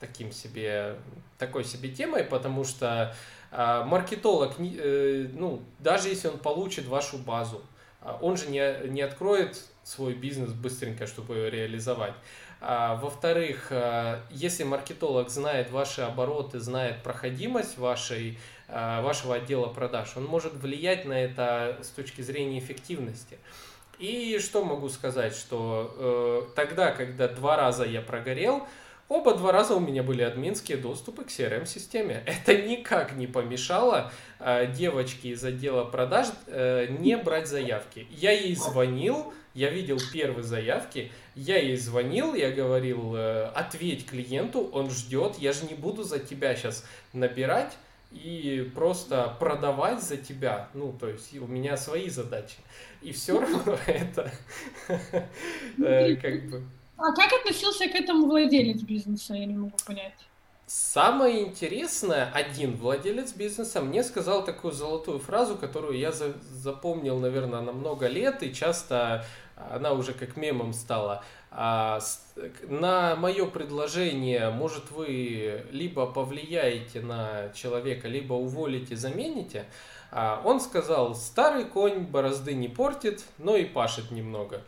таким себе, такой себе темой, потому что э, маркетолог, э, ну, даже если он получит вашу базу, а, он же не, не откроет свой бизнес быстренько, чтобы ее реализовать. А, во-вторых, а, если маркетолог знает ваши обороты, знает проходимость вашей, а, вашего отдела продаж, он может влиять на это с точки зрения эффективности. И что могу сказать, что э, тогда, когда два раза я прогорел, Оба два раза у меня были админские доступы к CRM-системе. Это никак не помешало э, девочке из отдела продаж э, не брать заявки. Я ей звонил, я видел первые заявки, я ей звонил, я говорил, э, ответь клиенту, он ждет, я же не буду за тебя сейчас набирать и просто продавать за тебя. Ну, то есть у меня свои задачи. И все равно это э, как бы а как относился к этому владелец бизнеса, я не могу понять. Самое интересное, один владелец бизнеса мне сказал такую золотую фразу, которую я за, запомнил, наверное, на много лет, и часто она уже как мемом стала. А, на мое предложение, может, вы либо повлияете на человека, либо уволите, замените. А, он сказал, старый конь борозды не портит, но и пашет немного.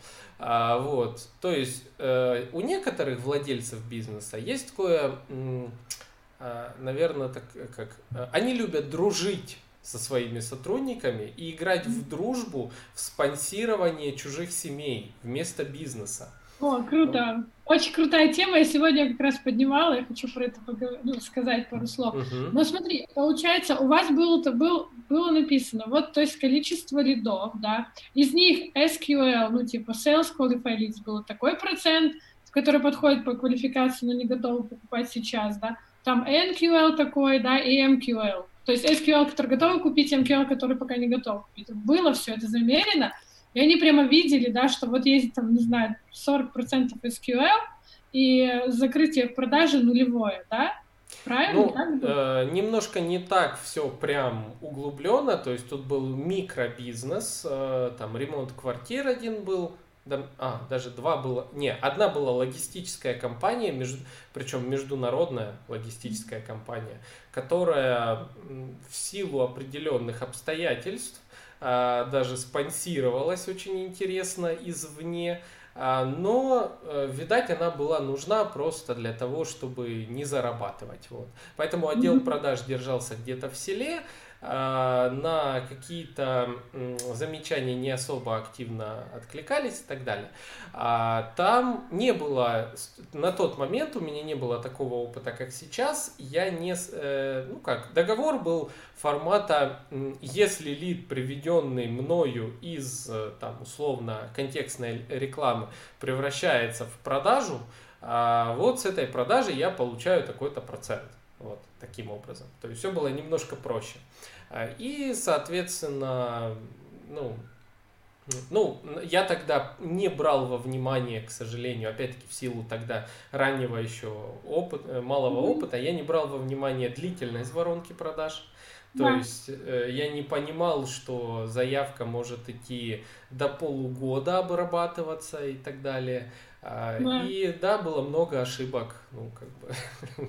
А, вот, то есть э, у некоторых владельцев бизнеса есть такое, э, наверное, так как э, они любят дружить со своими сотрудниками и играть в дружбу, в спонсирование чужих семей вместо бизнеса. О, круто. Очень крутая тема. Я сегодня как раз поднимала, я хочу про это ну, сказать пару слов. Uh-huh. Но смотри, получается, у вас было, был, было написано, вот, то есть количество лидов, да, из них SQL, ну, типа Sales Qualified Leads было такой процент, который подходит по квалификации, но не готовы покупать сейчас, да, там NQL такой, да, и MQL. То есть SQL, который готовы купить, MQL, который пока не готов купить. Было все это замерено, и они прямо видели, да, что вот есть там, не знаю, 40% SQL, и закрытие в продаже нулевое, да? Правильно? Ну, э, немножко не так все прям углубленно, то есть тут был микробизнес, э, там ремонт квартир один был, да, а, даже два было, не, одна была логистическая компания, между, причем международная логистическая компания, которая в силу определенных обстоятельств а, даже спонсировалась очень интересно извне, а, но, э, видать, она была нужна просто для того, чтобы не зарабатывать. Вот. Поэтому отдел продаж держался где-то в селе, на какие-то замечания не особо активно откликались и так далее. А, там не было, на тот момент у меня не было такого опыта, как сейчас. Я не, э, ну как, договор был формата, если лид, приведенный мною из, э, там, условно, контекстной рекламы, превращается в продажу, а, вот с этой продажи я получаю такой-то процент. Вот таким образом. То есть все было немножко проще. А, и, соответственно, ну, ну, я тогда не брал во внимание, к сожалению, опять-таки в силу тогда раннего еще опыта, э, малого mm-hmm. опыта, я не брал во внимание длительность воронки продаж. То да. есть э, я не понимал, что заявка может идти до полугода обрабатываться и так далее. А, да. И да, было много ошибок, ну, как бы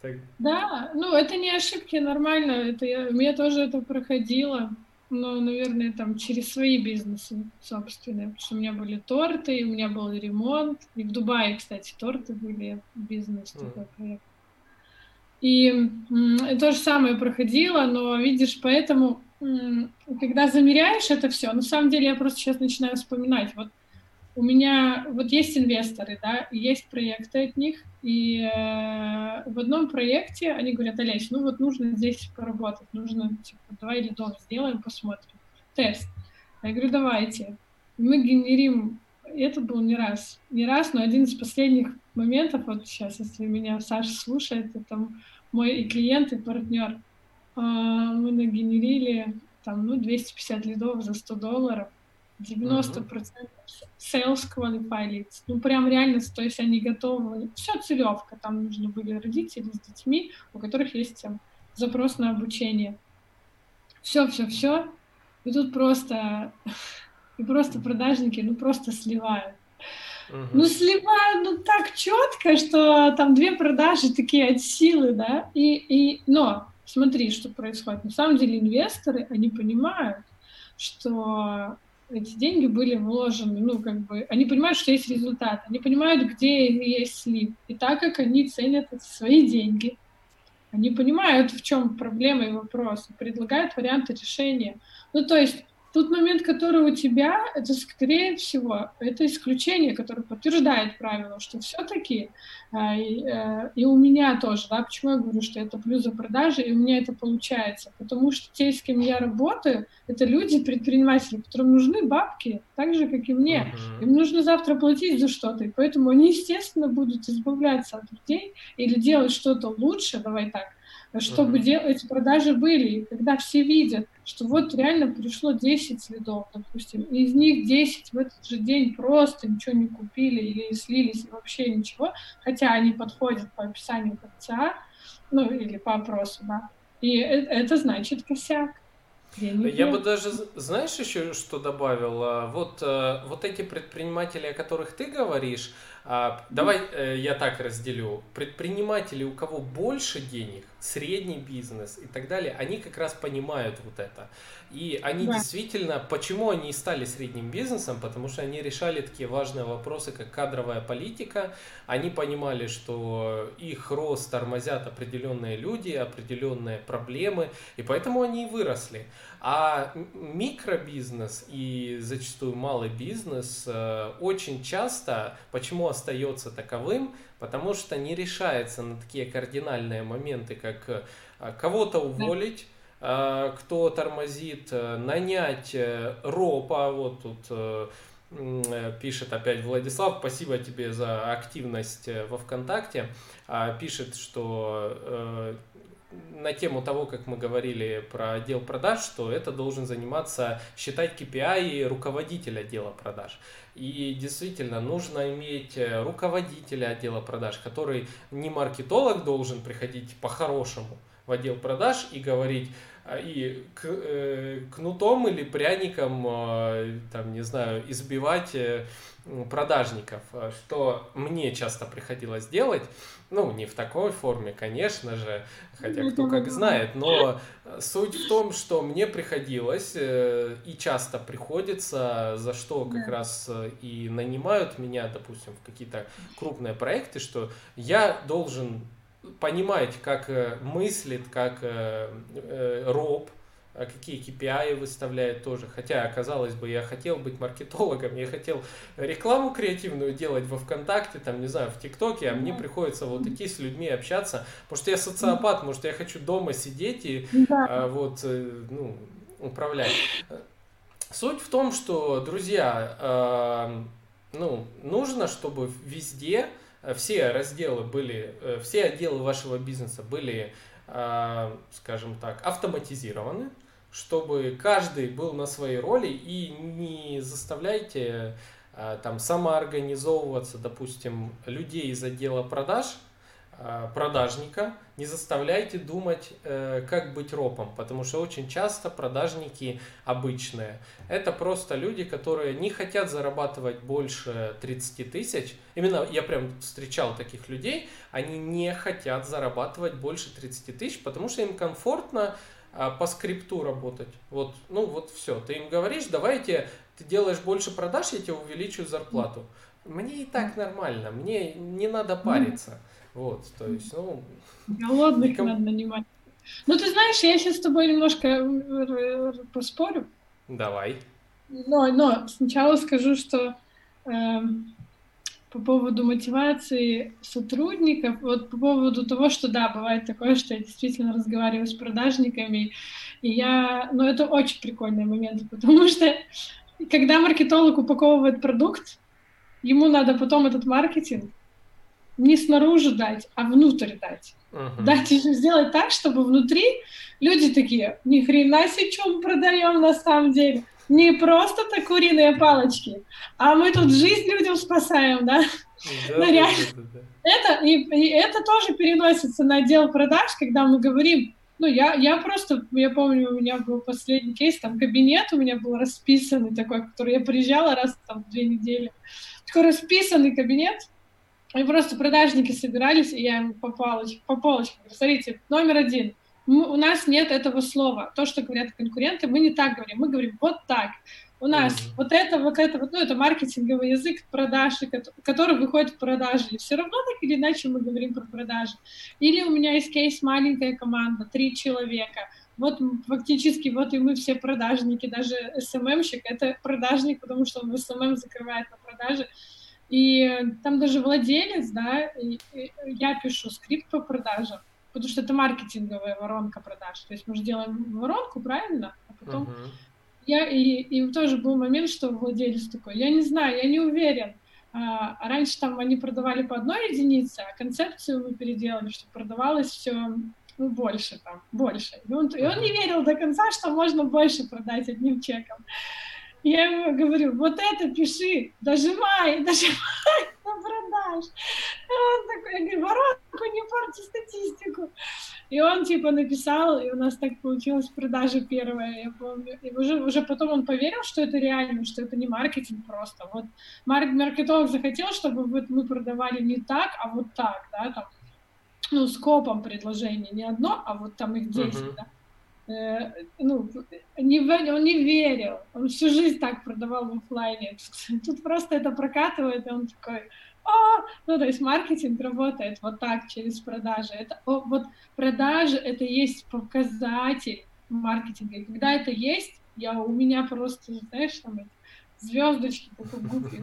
Так. Да, ну это не ошибки, нормально. Это я, я тоже это проходила. Но, наверное, там через свои бизнесы собственные. Потому что у меня были торты, у меня был ремонт. И в Дубае, кстати, торты были, бизнес такой проект. И м, то же самое проходило, но видишь, поэтому, когда замеряешь это все, на самом деле я просто сейчас начинаю вспоминать. Вот у меня вот есть инвесторы, да, есть проекты от них, и э, в одном проекте они говорят, Олесь, ну вот нужно здесь поработать, нужно, типа, давай лидов сделаем, посмотрим. Тест. Я говорю, давайте. Мы генерим, это был не раз, не раз, но один из последних моментов, вот сейчас, если меня Саша слушает, это мой и клиент, и партнер. А, мы нагенерили там, ну, 250 лидов за 100 долларов, 90% sales qualify leads. Ну, прям реально, то есть они готовы. Все целевка. Там нужны были родители с детьми, у которых есть там, запрос на обучение. Все, все, все. И тут просто, и просто продажники, ну, просто сливают. Uh-huh. Ну, сливают, ну, так четко, что там две продажи такие от силы, да, и, и, но смотри, что происходит. На самом деле инвесторы, они понимают, что эти деньги были вложены, ну, как бы, они понимают, что есть результат, они понимают, где есть слив. И так как они ценят эти свои деньги, они понимают, в чем проблема и вопрос, предлагают варианты решения. Ну, то есть Тот момент, который у тебя, это, скорее всего, это исключение, которое подтверждает правило, что все-таки, э, и, э, и у меня тоже, да, почему я говорю, что это плюс за продажи, и у меня это получается, потому что те, с кем я работаю, это люди, предприниматели, которым нужны бабки, так же, как и мне. Uh-huh. Им нужно завтра платить за что-то, и поэтому они, естественно, будут избавляться от людей или делать что-то лучше, давай так, чтобы mm-hmm. эти продажи были. И когда все видят, что вот реально пришло 10 следов, допустим, и из них 10 в этот же день просто ничего не купили или слились вообще ничего, хотя они подходят по описанию КЦА, ну или по опросу, да, и это, это значит косяк. Я, Я бы даже, знаешь, еще что добавил? А, вот, э, вот эти предприниматели, о которых ты говоришь, а, давай э, я так разделю. Предприниматели, у кого больше денег, средний бизнес и так далее, они как раз понимают вот это. И они да. действительно, почему они стали средним бизнесом? Потому что они решали такие важные вопросы, как кадровая политика. Они понимали, что их рост тормозят определенные люди, определенные проблемы, и поэтому они и выросли. А микробизнес и зачастую малый бизнес э, очень часто, почему остается таковым, потому что не решается на такие кардинальные моменты, как э, кого-то уволить, э, кто тормозит, нанять ропа, вот тут пишет опять Владислав, спасибо тебе за активность во ВКонтакте, а, пишет, что на тему того, как мы говорили про отдел продаж, что это должен заниматься, считать KPI руководителя отдела продаж. И действительно, нужно иметь э, руководителя отдела продаж, который не маркетолог должен приходить по-хорошему в отдел продаж и говорить, а, и к, э, кнутом или пряником, э, там, не знаю, избивать э, продажников, что мне часто приходилось делать, ну, не в такой форме, конечно же, хотя кто как знает, но суть в том, что мне приходилось э, и часто приходится, за что как да. раз э, и нанимают меня, допустим, в какие-то крупные проекты, что я должен понимать, как э, мыслит, как роб, а какие KPI выставляет тоже. Хотя, казалось бы, я хотел быть маркетологом, я хотел рекламу креативную делать во ВКонтакте, там, не знаю, в ТикТоке, а мне приходится вот идти с людьми общаться, что я социопат, может, я хочу дома сидеть и а, вот, э, ну, управлять. Суть в том, что, друзья, э, ну, нужно, чтобы везде все разделы были, э, все отделы вашего бизнеса были а, скажем так, автоматизированы, чтобы каждый был на своей роли и не заставляйте а, там самоорганизовываться, допустим, людей из отдела продаж – Э, продажника, не заставляйте думать, э, как быть ропом, потому что очень часто продажники обычные. Это просто люди, которые не хотят зарабатывать больше 30 тысяч. Именно я прям встречал таких людей, они не хотят зарабатывать больше 30 тысяч, потому что им комфортно э, по скрипту работать. Вот, ну вот все, ты им говоришь, давайте, ты делаешь больше продаж, я тебе увеличу зарплату. Мне и так нормально, мне не надо париться. Вот, то есть, ну... Голодных никому... надо нанимать. Ну, ты знаешь, я сейчас с тобой немножко э, поспорю. Давай. Но, но сначала скажу, что э, по поводу мотивации сотрудников, вот по поводу того, что да, бывает такое, что я действительно разговариваю с продажниками, и я, ну, это очень прикольный момент, потому что когда маркетолог упаковывает продукт, ему надо потом этот маркетинг не снаружи дать, а внутрь дать. Uh-huh. Дать еще сделать так, чтобы внутри люди такие, ни хрена себе, мы продаем на самом деле. Не просто-то куриные палочки, а мы тут жизнь людям спасаем, да? Да, ну, реально. Да, да. Это, и, и это тоже переносится на отдел продаж, когда мы говорим, ну, я, я просто, я помню, у меня был последний кейс, там кабинет у меня был расписанный такой, который я приезжала раз там в две недели. Такой расписанный кабинет, и просто продажники собирались, и я им по полочкам, по полочкам. Смотрите, номер один. У нас нет этого слова. То, что говорят конкуренты, мы не так говорим. Мы говорим вот так. У нас mm-hmm. вот это, вот это, вот, ну, это маркетинговый язык продажи, который выходит в продажи. И все равно так или иначе мы говорим про продажи. Или у меня есть кейс маленькая команда, три человека. Вот фактически вот и мы все продажники, даже СММщик — это продажник, потому что он в СММ закрывает на продаже. И там даже владелец, да, я пишу скрипт по продажам, потому что это маркетинговая воронка продаж. То есть мы же делаем воронку, правильно? А потом uh-huh я, и, и тоже был момент, что владелец такой, я не знаю, я не уверен. А, а раньше там они продавали по одной единице, а концепцию мы переделали, что продавалось все ну, больше там, больше. И он, и он не верил до конца, что можно больше продать одним чеком. Я ему говорю, вот это пиши, дожимай, дожимай на продаж. И он такой, я говорю, воронку, не порти статистику. И он типа написал, и у нас так получилась продажа первая, я помню. И уже, уже потом он поверил, что это реально, что это не маркетинг просто. Вот марк маркетолог захотел, чтобы вот мы продавали не так, а вот так, да, там, ну, скопом предложений, не одно, а вот там их 10, uh-huh. да ну, не, он не верил, он всю жизнь так продавал в офлайне. Тут просто это прокатывает, и он такой, о, ну, то есть маркетинг работает вот так, через продажи. Это, о, вот продажи — это есть показатель маркетинга. И когда это есть, я, у меня просто, знаешь, там звездочки в губе.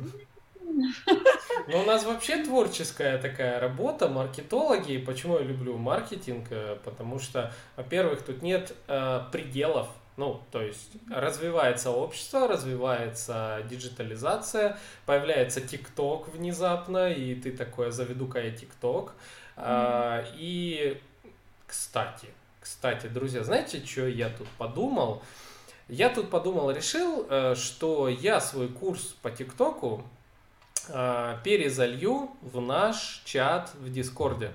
Ну, у нас вообще творческая такая работа, маркетологи. Почему я люблю маркетинг? Э, потому что, во-первых, тут нет э, пределов. Ну, то есть развивается общество, развивается диджитализация, появляется ТикТок внезапно, и ты такой, заведу-ка я ТикТок. Mm-hmm. А, и, кстати, кстати, друзья, знаете, что я тут подумал? Я тут подумал, решил, э, что я свой курс по ТикТоку а, перезалью в наш чат в Дискорде.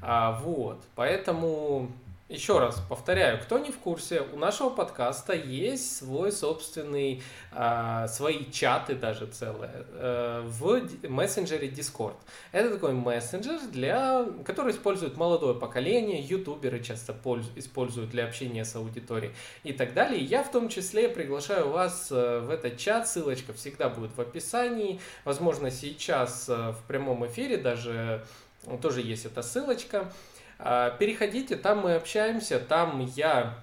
А, вот, поэтому еще раз повторяю, кто не в курсе, у нашего подкаста есть свой собственный, э, свои чаты даже целые э, в мессенджере Discord. Это такой мессенджер, для, который использует молодое поколение, ютуберы часто польз, используют для общения с аудиторией и так далее. Я в том числе приглашаю вас э, в этот чат, ссылочка всегда будет в описании. Возможно, сейчас э, в прямом эфире даже тоже есть эта ссылочка. Переходите, там мы общаемся, там я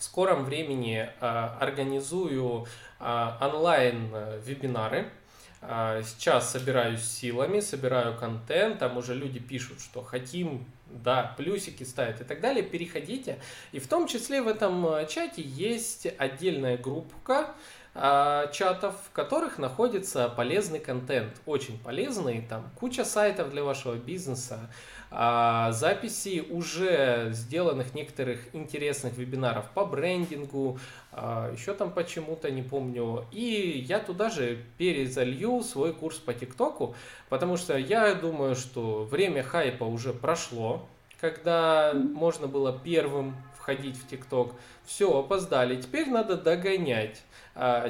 в скором времени а, организую а, онлайн-вебинары. Сейчас собираюсь силами, собираю контент, там уже люди пишут, что хотим, да, плюсики ставят и так далее. Переходите. И в том числе в этом чате есть отдельная группка, чатов, в которых находится полезный контент, очень полезный, там куча сайтов для вашего бизнеса, а, записи уже сделанных некоторых интересных вебинаров по брендингу, а, еще там почему-то, не помню. И я туда же перезалью свой курс по ТикТоку, потому что я думаю, что время хайпа уже прошло, когда можно было первым входить в ТикТок. Все, опоздали. Теперь надо догонять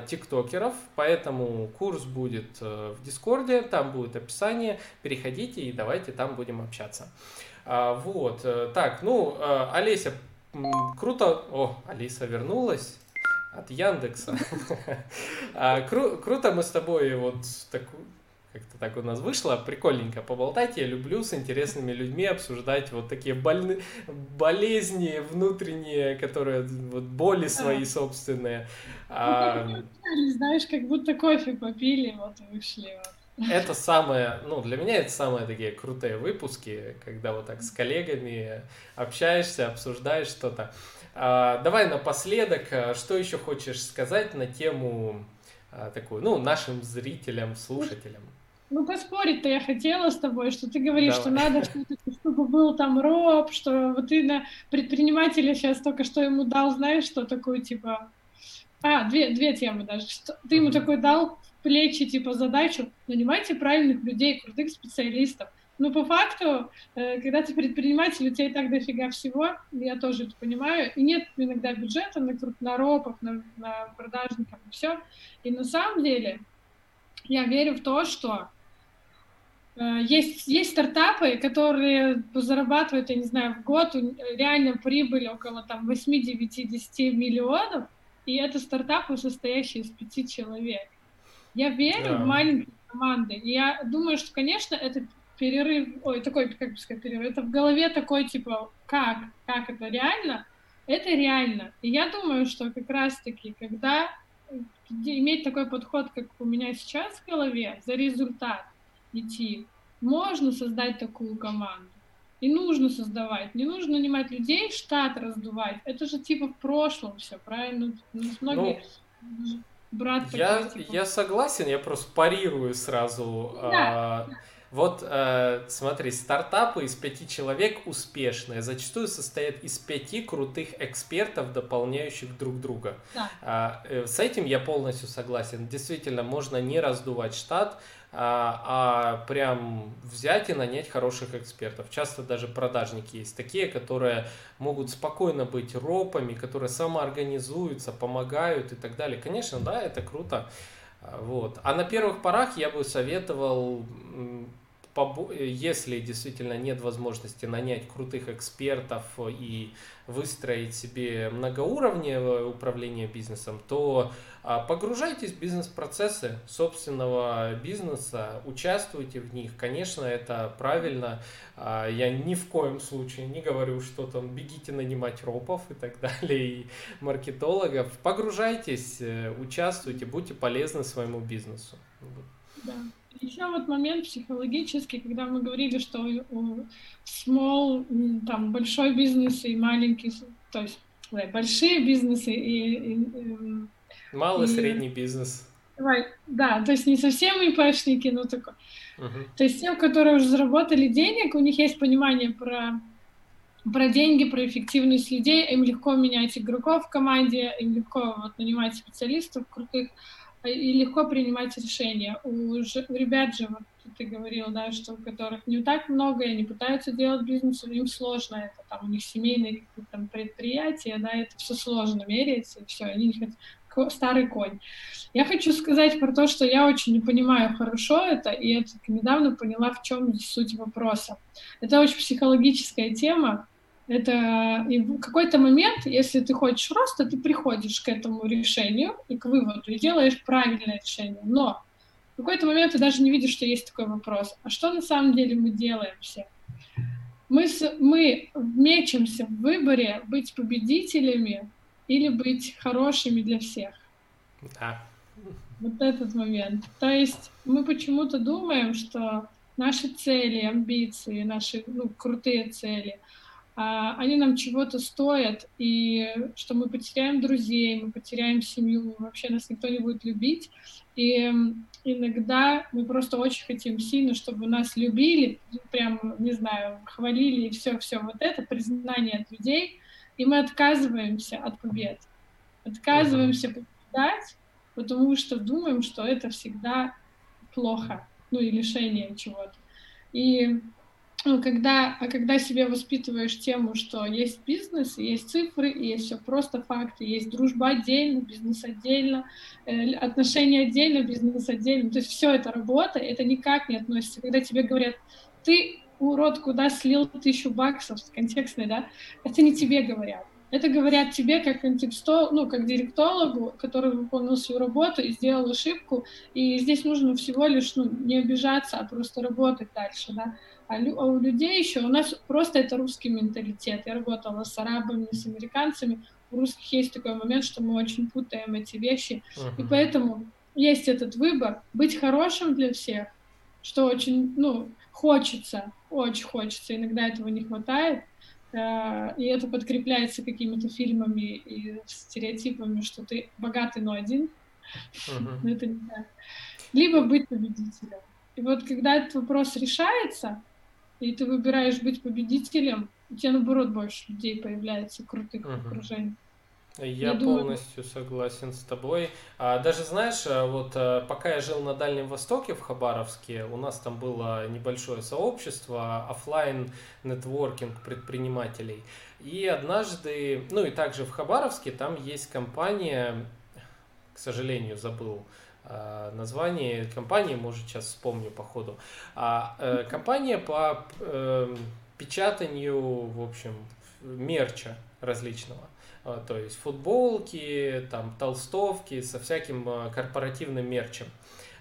тиктокеров, поэтому курс будет э, в Дискорде, там будет описание, переходите и давайте там будем общаться. А, вот, э, так, ну, э, Олеся, круто, о, Алиса вернулась от Яндекса. А, круто мы с тобой вот такую как-то так у нас вышло. Прикольненько поболтать. Я люблю с интересными людьми обсуждать вот такие больны, болезни внутренние, которые вот боли свои собственные. Ну, а, знаешь, как будто кофе попили, вот вышли. Это самое, ну, для меня это самые такие крутые выпуски, когда вот так с коллегами общаешься, обсуждаешь что-то. А, давай напоследок, а, что еще хочешь сказать на тему а, такую, ну, нашим зрителям, слушателям? Ну, поспорить-то я хотела с тобой, что ты говоришь, Давай. что надо, чтобы был там роб, что вот ты на предпринимателя сейчас только что ему дал, знаешь, что такое, типа... А, две, две темы даже. Что, ты ему такой дал в плечи, типа, задачу, нанимайте правильных людей, крутых специалистов. Ну, по факту, э, когда ты предприниматель, у тебя и так дофига всего, я тоже это понимаю, и нет иногда бюджета на, на ропов, на, на продажников, и все. И на самом деле я верю в то, что есть, есть стартапы, которые зарабатывают, я не знаю, в год реально прибыль около там 8-9-10 миллионов, и это стартапы, состоящие из пяти человек. Я верю да. в маленькие команды. И я думаю, что, конечно, это перерыв, ой, такой, как бы сказать, перерыв, это в голове такой, типа, как, как это реально? Это реально. И я думаю, что как раз-таки, когда иметь такой подход, как у меня сейчас в голове, за результат, идти. Можно создать такую команду. И нужно создавать. Не нужно нанимать людей, штат раздувать. Это же типа в прошлом все, правильно? Ну, многие ну, брат я, типа... я согласен, я просто парирую сразу. Да. А, вот э, смотри, стартапы из пяти человек успешные зачастую состоят из пяти крутых экспертов, дополняющих друг друга. Да. А, э, с этим я полностью согласен. Действительно, можно не раздувать штат, а, а прям взять и нанять хороших экспертов. Часто даже продажники есть такие, которые могут спокойно быть ропами, которые самоорганизуются, помогают и так далее. Конечно, да, это круто. А, вот. А на первых порах я бы советовал если действительно нет возможности нанять крутых экспертов и выстроить себе многоуровневое управление бизнесом, то а, погружайтесь в бизнес-процессы собственного бизнеса, участвуйте в них. Конечно, это правильно. А, я ни в коем случае не говорю, что там бегите нанимать ропов и так далее, и маркетологов. Погружайтесь, э, участвуйте, будьте полезны своему бизнесу. Да. Еще вот момент психологический, когда мы говорили, что small, там, большой бизнес и маленький, то есть большие бизнесы и... и, и Малый, и, средний бизнес. Да, то есть не совсем ИПшники, но такой. Uh-huh. То есть те, которые уже заработали денег, у них есть понимание про про деньги, про эффективность людей, им легко менять игроков в команде, им легко вот, нанимать специалистов крутых, и легко принимать решения. У, у ребят же, вот ты говорил, да, что у которых не так много, и они пытаются делать бизнес, им сложно это, там, у них семейные там, предприятия, да, это все сложно меряется, и все, они не старый конь. Я хочу сказать про то, что я очень не понимаю хорошо это, и я недавно поняла, в чем суть вопроса. Это очень психологическая тема, это и в какой-то момент, если ты хочешь роста, ты приходишь к этому решению и к выводу, и делаешь правильное решение. Но в какой-то момент ты даже не видишь, что есть такой вопрос. А что на самом деле мы делаем все? Мы, с, мы мечемся в выборе быть победителями или быть хорошими для всех. Да. Вот этот момент. То есть мы почему-то думаем, что наши цели, амбиции, наши ну, крутые цели — они нам чего-то стоят, и что мы потеряем друзей, мы потеряем семью, вообще нас никто не будет любить. И иногда мы просто очень хотим сильно, чтобы нас любили, прям, не знаю, хвалили и все-все. Вот это признание от людей, и мы отказываемся от побед. Отказываемся побеждать, потому что думаем, что это всегда плохо, ну и лишение чего-то. И когда, а когда себе воспитываешь тему, что есть бизнес, есть цифры, есть все просто факты, есть дружба отдельно, бизнес отдельно, э, отношения отдельно, бизнес отдельно, то есть все это работа, это никак не относится. Когда тебе говорят, ты, урод, куда слил тысячу баксов, контекстный, да, это не тебе говорят. Это говорят тебе как контекстол, ну, как директологу, который выполнил свою работу и сделал ошибку, и здесь нужно всего лишь, ну, не обижаться, а просто работать дальше, да. А, а у людей еще, у нас просто это русский менталитет. Я работала с арабами, с американцами. У русских есть такой момент, что мы очень путаем эти вещи. Uh-huh. И поэтому есть этот выбор быть хорошим для всех, что очень, ну, хочется, очень хочется. Иногда этого не хватает. Э, и это подкрепляется какими-то фильмами и стереотипами, что ты богатый, но один. Uh-huh. Но это не так. Либо быть победителем. И вот когда этот вопрос решается, и ты выбираешь быть победителем, у тебя, наоборот, больше людей появляется, крутых uh-huh. окружений. Я, я полностью думаю... согласен с тобой. А, даже знаешь, а, вот а, пока я жил на Дальнем Востоке в Хабаровске, у нас там было небольшое сообщество офлайн нетворкинг предпринимателей. И однажды, ну и также в Хабаровске там есть компания, к сожалению, забыл название компании, может сейчас вспомню по ходу. А, э, компания по э, печатанию, в общем, мерча различного. А, то есть футболки, там толстовки со всяким а, корпоративным мерчем.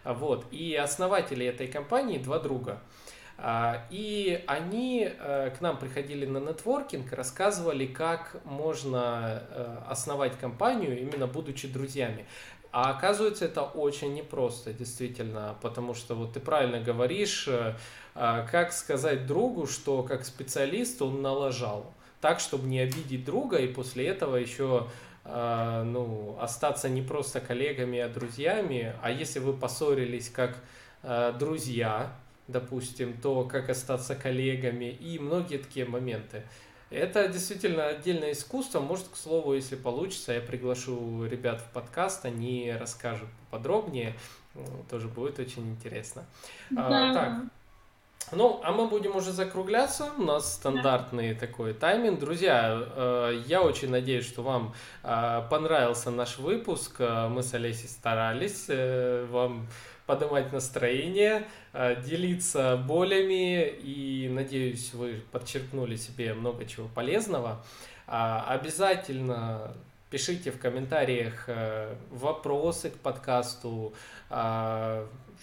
А, вот. И основатели этой компании два друга. И они к нам приходили на нетворкинг, рассказывали, как можно основать компанию, именно будучи друзьями. А оказывается, это очень непросто, действительно, потому что вот ты правильно говоришь, как сказать другу, что как специалист он налажал так, чтобы не обидеть друга и после этого еще э, ну, остаться не просто коллегами, а друзьями. А если вы поссорились как э, друзья, допустим, то как остаться коллегами и многие такие моменты. Это действительно отдельное искусство. Может, к слову, если получится, я приглашу ребят в подкаст, они расскажут подробнее. Тоже будет очень интересно. А, да. А, так, ну, а мы будем уже закругляться. У нас стандартный да. такой тайминг. Друзья, э, я очень надеюсь, что вам э, понравился наш выпуск. Э, мы с Олесей старались вам поднимать настроение, делиться болями и надеюсь, вы подчеркнули себе много чего полезного. А, обязательно пишите в комментариях вопросы к подкасту,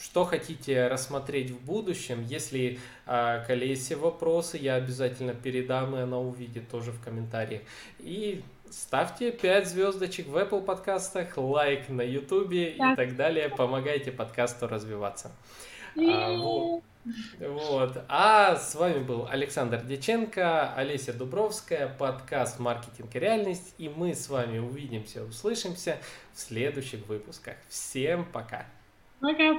что хотите рассмотреть в будущем. Если э, к Олесе вопросы, я обязательно передам, и она увидит тоже в комментариях. И ставьте 5 звездочек в Apple подкастах, лайк на YouTube и так далее. Помогайте подкасту развиваться. А, вот. Вот. А с вами был Александр Деченко, Олеся Дубровская, подкаст «Маркетинг и реальность». И мы с вами увидимся, услышимся в следующих выпусках. Всем пока! Пока!